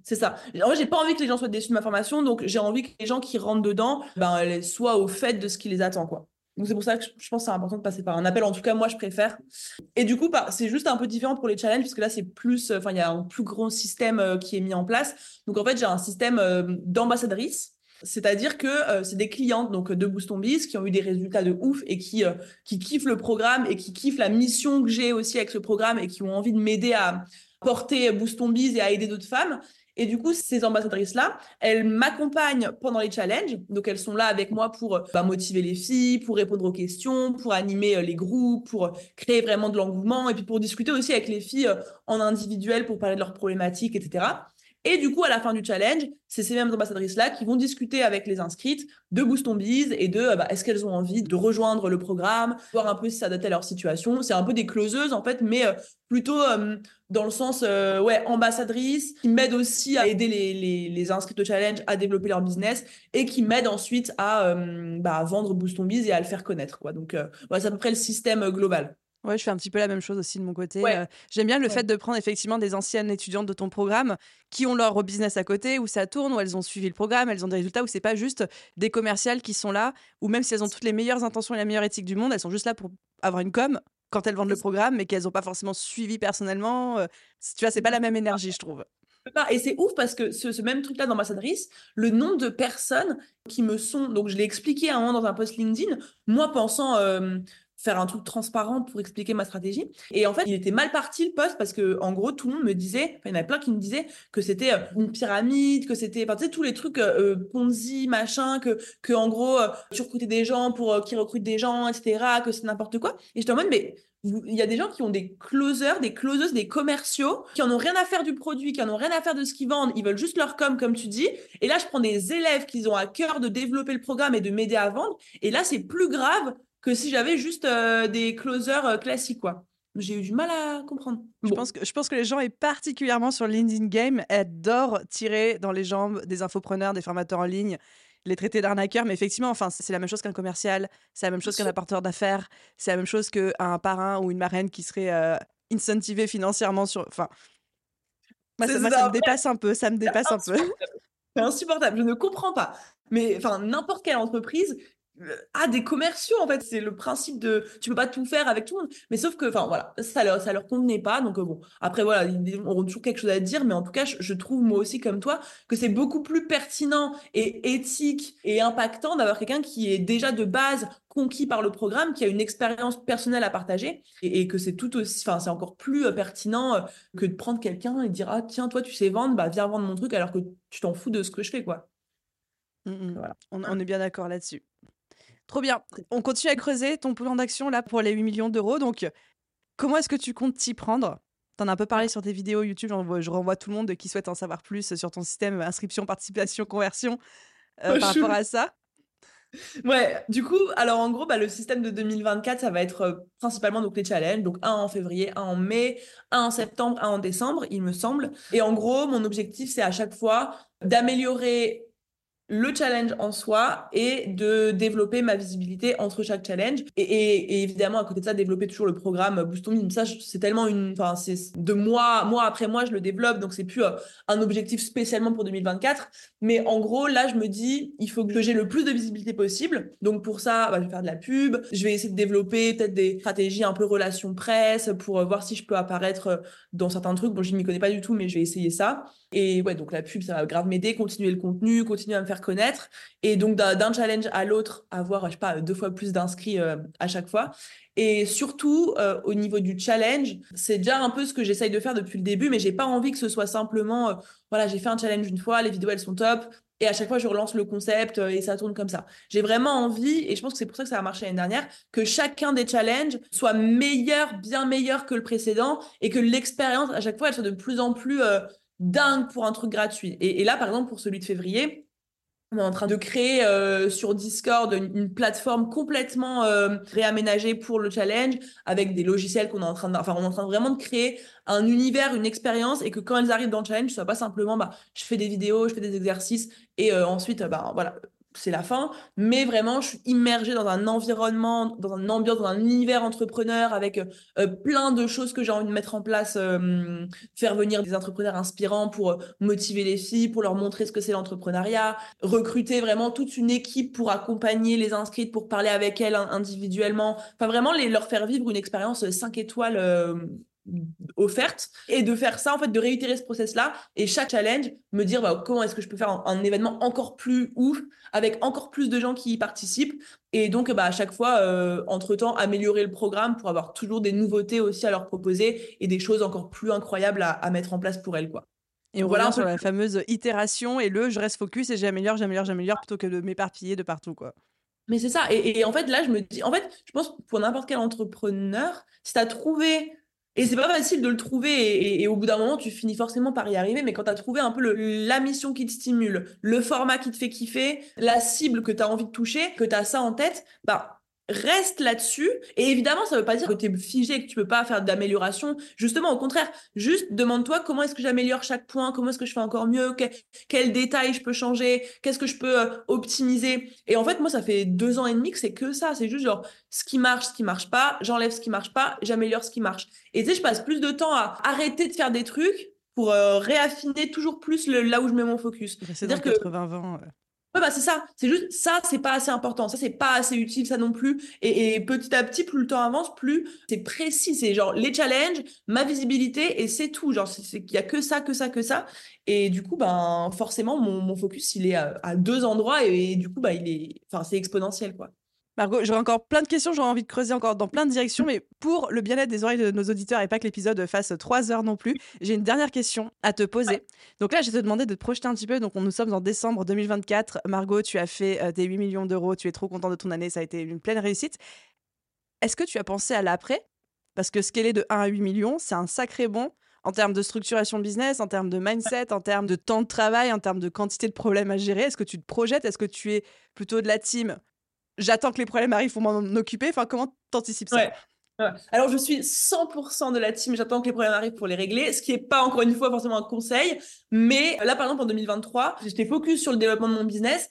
c'est ça en j'ai pas envie que les gens soient déçus de ma formation donc j'ai envie que les gens qui rentrent dedans ben soient au fait de ce qui les attend quoi donc c'est pour ça que je pense que c'est important de passer par un appel. En tout cas, moi, je préfère. Et du coup, bah, c'est juste un peu différent pour les challenges, parce que là, c'est plus, enfin, il y a un plus grand système euh, qui est mis en place. Donc en fait, j'ai un système euh, d'ambassadrice C'est-à-dire que euh, c'est des clientes donc de Boost Biz qui ont eu des résultats de ouf et qui, euh, qui kiffent le programme et qui kiffent la mission que j'ai aussi avec ce programme et qui ont envie de m'aider à porter Boost Biz et à aider d'autres femmes. Et du coup, ces ambassadrices-là, elles m'accompagnent pendant les challenges. Donc, elles sont là avec moi pour euh, bah, motiver les filles, pour répondre aux questions, pour animer les groupes, pour créer vraiment de l'engouement et puis pour discuter aussi avec les filles en individuel pour parler de leurs problématiques, etc. Et du coup, à la fin du challenge, c'est ces mêmes ambassadrices-là qui vont discuter avec les inscrites de Boost on Biz et de bah, est-ce qu'elles ont envie de rejoindre le programme, voir un peu si ça date à leur situation. C'est un peu des closeuses en fait, mais euh, plutôt euh, dans le sens euh, ouais ambassadrice qui m'aident aussi à aider les, les, les, inscrites au challenge à développer leur business et qui m'aident ensuite à, bah, vendre Boost on Biz et à le faire connaître. Quoi. Donc, c'est à peu près le système global. Ouais, je fais un petit peu la même chose aussi de mon côté. J'aime bien le fait de prendre effectivement des anciennes étudiantes de ton programme qui ont leur business à côté, où ça tourne, où elles ont suivi le programme, elles ont des résultats, où c'est pas juste des commerciales qui sont là, ou même si elles ont toutes les meilleures intentions et la meilleure éthique du monde, elles sont juste là pour avoir une com quand elles vendent le programme, mais qu'elles n'ont pas forcément suivi personnellement. tu vois, c'est pas la même énergie, je trouve. Et c'est ouf parce que ce, même truc-là d'ambassadrice, le nombre de personnes qui me sont. Donc, je l'ai expliqué à un moment dans un post LinkedIn, moi pensant faire un truc transparent pour expliquer ma stratégie. Et en fait, il était mal parti le poste parce que, en gros, tout le monde me disait, il y en avait plein qui me disaient que c'était euh, une pyramide, que c'était, enfin, tu sais, tous les trucs euh, euh, Ponzi, machin, que, que en gros, tu recrutais des gens pour qui recrutent des gens, etc., que c'est n'importe quoi. Et j'étais en mode, mais il y a des gens qui ont des closers, des closeuses, des commerciaux qui en ont rien à faire du produit, qui en ont rien à faire de ce qu'ils vendent. Ils veulent juste leur com, comme tu dis. Et là, je prends des élèves qui ont à cœur de développer le programme et de m'aider à vendre. Et là, c'est plus grave que si j'avais juste euh, des closers euh, classiques, quoi. J'ai eu du mal à comprendre. Je, pense que, je pense que les gens, et particulièrement sur LinkedIn Game, adorent tirer dans les jambes des infopreneurs, des formateurs en ligne, les traiter d'arnaqueurs. Mais effectivement, enfin, c'est la même chose qu'un commercial, c'est la même chose qu'un apporteur d'affaires, c'est la même chose qu'un parrain ou une marraine qui serait euh, incentivé financièrement sur. Enfin, moi, ça, ça, me dépasse un peu. Ça me dépasse un peu. C'est insupportable. Je ne comprends pas. Mais enfin, n'importe quelle entreprise ah des commerciaux en fait c'est le principe de tu peux pas tout faire avec tout le monde. Mais sauf que enfin voilà ça leur ça leur convenait pas donc euh, bon. Après voilà ils auront toujours quelque chose à dire mais en tout cas je, trouve moi aussi comme toi que c'est beaucoup plus pertinent et éthique et impactant d'avoir quelqu'un qui est déjà de base conquis par le programme qui a une expérience personnelle à partager et, que c'est tout aussi enfin c'est encore plus euh, pertinent euh, que de prendre quelqu'un et dire ah tiens toi tu sais vendre bah viens vendre mon truc alors que tu t'en fous de ce que je fais quoi. Mmh, mmh. Voilà. on est bien d'accord là-dessus Trop bien. On continue à creuser ton plan d'action là pour les 8 millions d'euros. Donc, comment est-ce que tu comptes t'y prendre? Tu en as un peu parlé sur tes vidéos YouTube. Je renvoie tout le monde qui souhaite en savoir plus sur ton système inscription, participation, conversion euh, par rapport à ça? Ouais, du coup, alors en gros, bah, le système de 2024, ça va être euh, principalement donc les challenges, donc un en février, un en mai, un en septembre, un en décembre, il me semble. Et en gros, mon objectif, c'est à chaque fois d'améliorer le challenge en soi et de développer ma visibilité entre chaque challenge. Et, évidemment, à côté de ça, développer toujours le programme Boost On Ça, c'est tellement une. Enfin, c'est de mois, mois après mois, je le développe. Donc, c'est plus euh, un objectif spécialement pour 2024. Mais en gros, là, je me dis, il faut que j'ai le plus de visibilité possible. Donc, pour ça, bah, je vais faire de la pub. Je vais essayer de développer peut-être des stratégies un peu relations presse pour euh, voir si je peux apparaître euh, dans certains trucs. Bon, je ne m'y connais pas du tout, mais je vais essayer ça. Et ouais, donc la pub, ça va grave m'aider, continuer le contenu, continuer à me faire connaître. Et donc d'un challenge à l'autre, avoir, je sais pas, deux fois plus d'inscrits euh, à chaque fois. Et surtout, euh, au niveau du challenge, c'est déjà un peu ce que j'essaye de faire depuis le début, mais j'ai pas envie que ce soit simplement, euh, voilà, j'ai fait un challenge une fois, les vidéos elles sont top, et à chaque fois je relance le concept et ça tourne comme ça. J'ai vraiment envie, et je pense que c'est pour ça que ça a marché l'année dernière, que chacun des challenges soit meilleur, bien meilleur que le précédent, et que l'expérience à chaque fois elle soit de plus en plus dingue pour un truc gratuit. Et, là, par exemple, pour celui de février, on est en train de créer euh, sur Discord une, plateforme complètement euh, réaménagée pour le challenge avec des logiciels qu'on est en train de, enfin, on est en train vraiment de créer un univers, une expérience et que quand elles arrivent dans le challenge, ce soit pas simplement, bah, je fais des vidéos, je fais des exercices et euh, ensuite, bah, voilà, c'est la fin, mais vraiment, je suis immergée dans un environnement, dans un ambiance, dans un univers entrepreneur avec euh, plein de choses que j'ai envie de mettre en place, euh, faire venir des entrepreneurs inspirants pour euh, motiver les filles, pour leur montrer ce que c'est l'entrepreneuriat, recruter vraiment toute une équipe pour accompagner les inscrites, pour parler avec elles individuellement, enfin vraiment les, leur faire vivre une expérience 5 étoiles offerte et de faire ça en fait de réitérer ce process là et chaque challenge me dire bah, comment est-ce que je peux faire un, événement encore plus ouf avec encore plus de gens qui y participent et donc bah, à chaque fois euh, entre temps améliorer le programme pour avoir toujours des nouveautés aussi à leur proposer et des choses encore plus incroyables à, mettre en place pour elles quoi et on voilà sur la fameuse itération et le je reste focus et j'améliore j'améliore j'améliore plutôt que de m'éparpiller de partout quoi mais c'est ça. Et, et, en fait, là, je me dis, en fait, je pense pour n'importe quel entrepreneur, si tu as trouvé et c'est pas facile de le trouver et, au bout d'un moment, tu finis forcément par y arriver. Mais quand tu as trouvé un peu la mission qui te stimule, le format qui te fait kiffer, la cible que tu as envie de toucher, que tu as ça en tête, bah reste là-dessus. Et évidemment, ça ne veut pas dire que tu es figé et que tu peux pas faire d'amélioration. Justement, au contraire, juste demande-toi comment est-ce que j'améliore chaque point, comment est-ce que je fais encore mieux, quel, détail je peux changer, qu'est-ce que je peux euh, optimiser. Et en fait, moi, ça fait deux ans et demi que c'est que ça. C'est juste genre ce qui marche, ce qui marche pas, j'enlève ce qui marche pas, j'améliore ce qui marche. Et tu sais, je passe plus de temps à arrêter de faire des trucs pour euh, réaffiner toujours plus le, là où je mets mon focus. C'est-à-dire que 80-20. Ouais, bah c'est ça. C'est juste ça, c'est pas assez important. Ça, c'est pas assez utile, ça non plus. Et, petit à petit, plus le temps avance, plus c'est précis. C'est genre les challenges, ma visibilité, et c'est tout. Genre, il y a que ça, que ça, que ça. Et du coup, ben forcément, mon, focus, il est à, deux endroits et, et, du coup, bah, il est, enfin, c'est exponentiel, quoi. Margot, j'aurais encore plein de questions, j'aurais envie de creuser encore dans plein de directions, mais pour le bien-être des oreilles de nos auditeurs et pas que l'épisode fasse trois heures non plus, j'ai une dernière question à te poser. Donc là, je vais te demander de te projeter un petit peu. Donc, nous sommes en décembre 2024. Margot, tu as fait euh, tes 8 millions d'euros, tu es trop content de ton année, ça a été une pleine réussite. Est-ce que tu as pensé à l'après? Parce que scaler de 1 à 8 millions, c'est un sacré bon en termes de structuration de business, en termes de mindset, en termes de temps de travail, en termes de quantité de problèmes à gérer. Est-ce que tu te projettes? Est-ce que tu es plutôt de la team j'attends que les problèmes arrivent pour m'en occuper. Enfin, comment t'anticipes ça Alors, je suis 100% de la team, j'attends que les problèmes arrivent pour les régler, ce qui n'est pas, encore une fois, forcément un conseil. Mais là, par exemple, en 2023, j'étais focus sur le développement de mon business,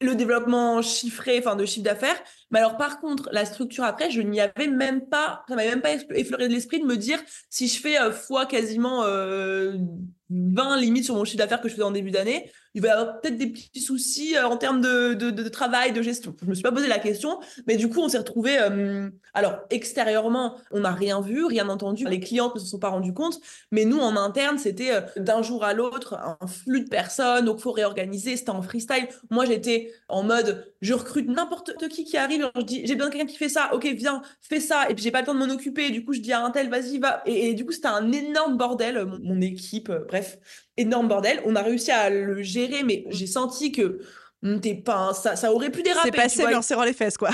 le développement chiffré, enfin, de chiffre d'affaires. Mais alors, par contre, la structure après, je n'y avais même pas, ça m'avait même pas effleuré de l'esprit de me dire si je fais euh, fois quasiment 20 euh, limites sur mon chiffre d'affaires que je faisais en début d'année, il va y avoir peut-être des petits soucis euh, en termes de, de, travail, de gestion. Je me suis pas posé la question, mais du coup, on s'est retrouvé. Alors extérieurement, on n'a rien vu, rien entendu. Les clientes ne se sont pas rendus compte, mais nous en interne, c'était d'un jour à l'autre un flux de personnes, donc faut réorganiser. C'était en freestyle. Moi, j'étais en mode, je recrute n'importe qui qui arrive. Je dis, j'ai besoin de quelqu'un qui fait ça. Ok, viens, fais ça. Et puis j'ai pas le temps de m'en occuper. Du coup, je dis à un tel, vas-y, va. Et, du coup, c'était un énorme bordel. mon équipe, bref, énorme bordel. On a réussi à le gérer, mais j'ai senti que hmm, t'es pas ça, ça aurait pu déraper. C'est passé, mais en serrant les fesses, quoi.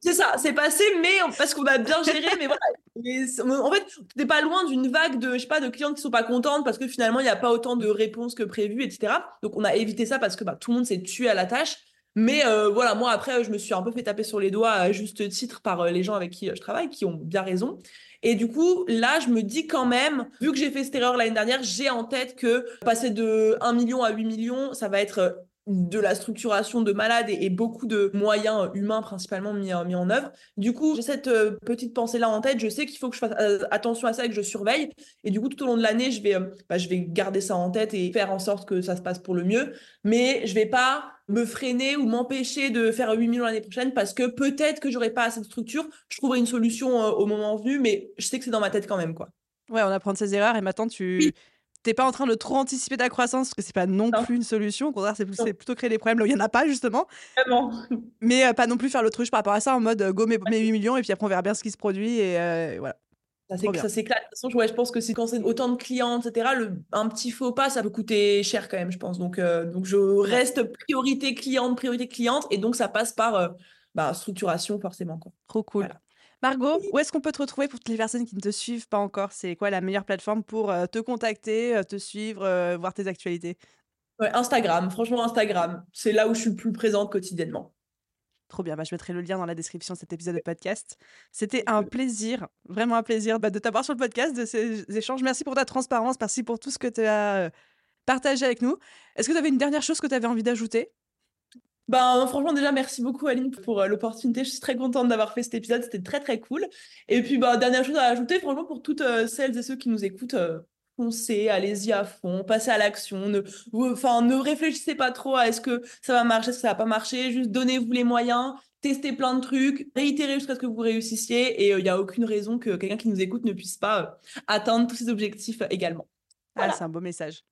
c'est ça, c'est passé, mais parce qu'on a bien géré, mais voilà. en fait, t'es pas loin d'une vague de, je sais pas, de clientes qui sont pas contentes parce que finalement, il n'y a pas autant de réponses que prévu, etc. Donc, on a évité ça parce que bah, tout le monde s'est tué à la tâche. Mais euh, voilà, moi, après, je me suis un peu fait taper sur les doigts à juste titre par euh, les gens avec qui euh, je travaille, qui ont bien raison. Et du coup, là, je me dis quand même, vu que j'ai fait cette erreur l'année dernière, j'ai en tête que passer de 1 million à 8 millions, ça va être euh, de la structuration de malade et, beaucoup de moyens humains principalement mis, mis en œuvre. Du coup, j'ai cette euh, petite pensée-là en tête. Je sais qu'il faut que je fasse euh, attention à ça et que je surveille. Et du coup, tout au long de l'année, je, vais bah, je vais garder ça en tête et faire en sorte que ça se passe pour le mieux. Mais je vais pas me freiner ou m'empêcher de faire 8 millions l'année prochaine parce que peut-être que j'aurai pas assez de structure. Je trouverai une solution euh, au moment venu, mais je sais que c'est dans ma tête quand même. quoi. Ouais, on apprend de ses erreurs et maintenant tu. T'es pas en train de trop anticiper ta croissance parce que c'est pas non, plus une solution. Au contraire, c'est plutôt créer des problèmes là où il y en a pas justement. Vraiment. Mais euh, pas non plus faire l'autruche par rapport à ça en mode euh, go mes, 8 millions et puis après on verra bien ce qui se produit et voilà. Ça s'éclate. De toute façon, ouais, je pense que c'est quand c'est autant de clients, etc., le, un petit faux pas, ça peut coûter cher quand même, je pense. Donc, euh, donc je reste priorité cliente, priorité cliente, et donc ça passe par euh, bah, structuration forcément. Quoi. Trop cool. Margot, où est-ce qu'on peut te retrouver pour toutes les personnes qui ne te suivent pas encore? C'est quoi la meilleure plateforme pour euh, te contacter, te suivre, voir tes actualités? Instagram, franchement Instagram, c'est là où je suis le plus présente quotidiennement. Trop bien, bah, je mettrai le lien dans la description de cet épisode de podcast. C'était un plaisir, vraiment un plaisir bah, de t'avoir sur le podcast, de ces échanges. Merci pour ta transparence, merci pour tout ce que tu as euh, partagé avec nous. Est-ce que tu avais une dernière chose que tu avais envie d'ajouter? Ben, franchement, déjà, merci beaucoup, Aline, pour euh, l'opportunité. Je suis très contente d'avoir fait cet épisode. C'était très, très cool. Et puis, bah, dernière chose à ajouter, franchement, pour toutes euh, celles et ceux qui nous écoutent, foncez, allez-y à fond, passez à l'action. Ne, enfin, ne réfléchissez pas trop à est-ce que ça va marcher, est-ce que ça va pas marcher. Juste donnez-vous les moyens, tester plein de trucs, réitérer jusqu'à ce que vous réussissiez. Et il n'y a aucune raison que quelqu'un qui nous écoute ne puisse pas atteindre tous ses objectifs également. Ah, c'est un beau message.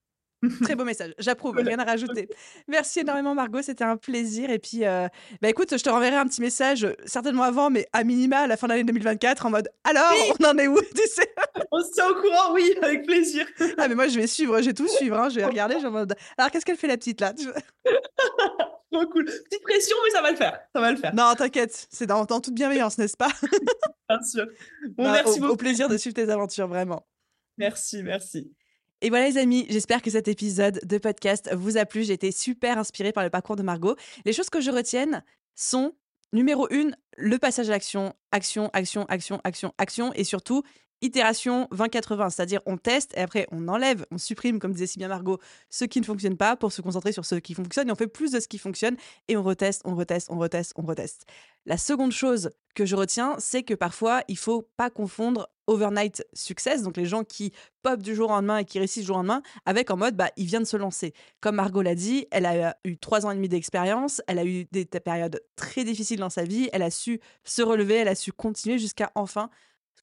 Très beau message. J'approuve, rien à rajouter. Merci énormément, Margot. C'était un plaisir. Et puis, euh, bah écoute, je te renverrai un petit message, certainement avant, mais à minima à la fin de l'année 2024, en mode Alors, on en est où tu sais On se tient au courant, oui, avec plaisir. ah, mais moi, je vais suivre, je vais tout suivre. Hein. Je vais regarder. Je mode Alors, qu'est-ce qu'elle fait, la petite, là Trop cool. Petite pression, mais ça va le faire. Ça va le faire. Non, t'inquiète. C'est dans, toute bienveillance, n'est-ce pas? Bien sûr. Bon, bah, merci beaucoup. Au plaisir de suivre tes aventures, vraiment. Merci, merci. Et voilà les amis, j'espère que cet épisode de podcast vous a plu. J'ai été super inspirée par le parcours de Margot. Les choses que je retienne sont, numéro une, le passage à l'action, action, action, action, action, action, et surtout, itération 20-80, c'est-à-dire on teste et après on enlève, on supprime, comme disait si bien Margot, ce qui ne fonctionne pas pour se concentrer sur ce qui fonctionne et on fait plus de ce qui fonctionne et on reteste, on reteste, on reteste, on reteste. La seconde chose que je retiens, c'est que parfois il faut pas confondre overnight success, donc les gens qui pop du jour au lendemain et qui réussissent du jour au lendemain, avec en mode bah il vient de se lancer. Comme Margot l'a dit, elle a eu trois ans et demi d'expérience, elle a eu des périodes très difficiles dans sa vie, elle a su se relever, elle a su continuer jusqu'à enfin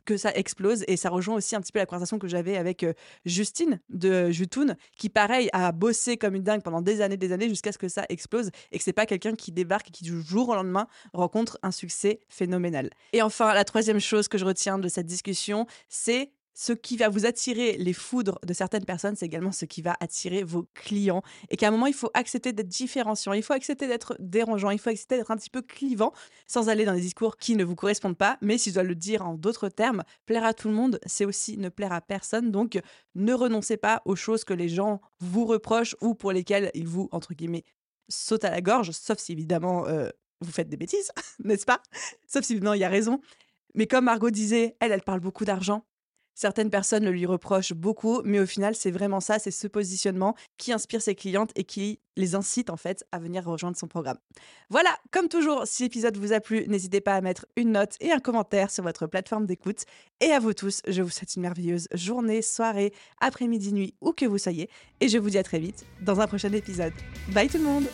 que ça explose. Et ça rejoint aussi un petit peu la conversation que j'avais avec Justine de Jutoun, qui pareil a bossé comme une dingue pendant des années, des années jusqu'à ce que ça explose et que c'est pas quelqu'un qui débarque et qui du jour au lendemain rencontre un succès phénoménal. Et enfin, la troisième chose que je retiens de cette discussion, c'est ce qui va vous attirer les foudres de certaines personnes, c'est également ce qui va attirer vos clients. Et qu'à un moment, il faut accepter d'être différenciant, il faut accepter d'être dérangeant, il faut accepter d'être un petit peu clivant, sans aller dans des discours qui ne vous correspondent pas. Mais si je dois le dire en d'autres termes, plaire à tout le monde, c'est aussi ne plaire à personne. Donc, ne renoncez pas aux choses que les gens vous reprochent ou pour lesquelles ils vous, entre guillemets, sautent à la gorge, sauf si évidemment euh, vous faites des bêtises, n'est-ce pas? Sauf si évidemment il y a raison. Mais comme Margot disait, elle, elle parle beaucoup d'argent. Certaines personnes le lui reprochent beaucoup, mais au final, c'est vraiment ça, c'est ce positionnement qui inspire ses clientes et qui les incite en fait à venir rejoindre son programme. Voilà, comme toujours, si l'épisode vous a plu, n'hésitez pas à mettre une note et un commentaire sur votre plateforme d'écoute. Et à vous tous, je vous souhaite une merveilleuse journée, soirée, après-midi, nuit, où que vous soyez. Et je vous dis à très vite dans un prochain épisode. Bye tout le monde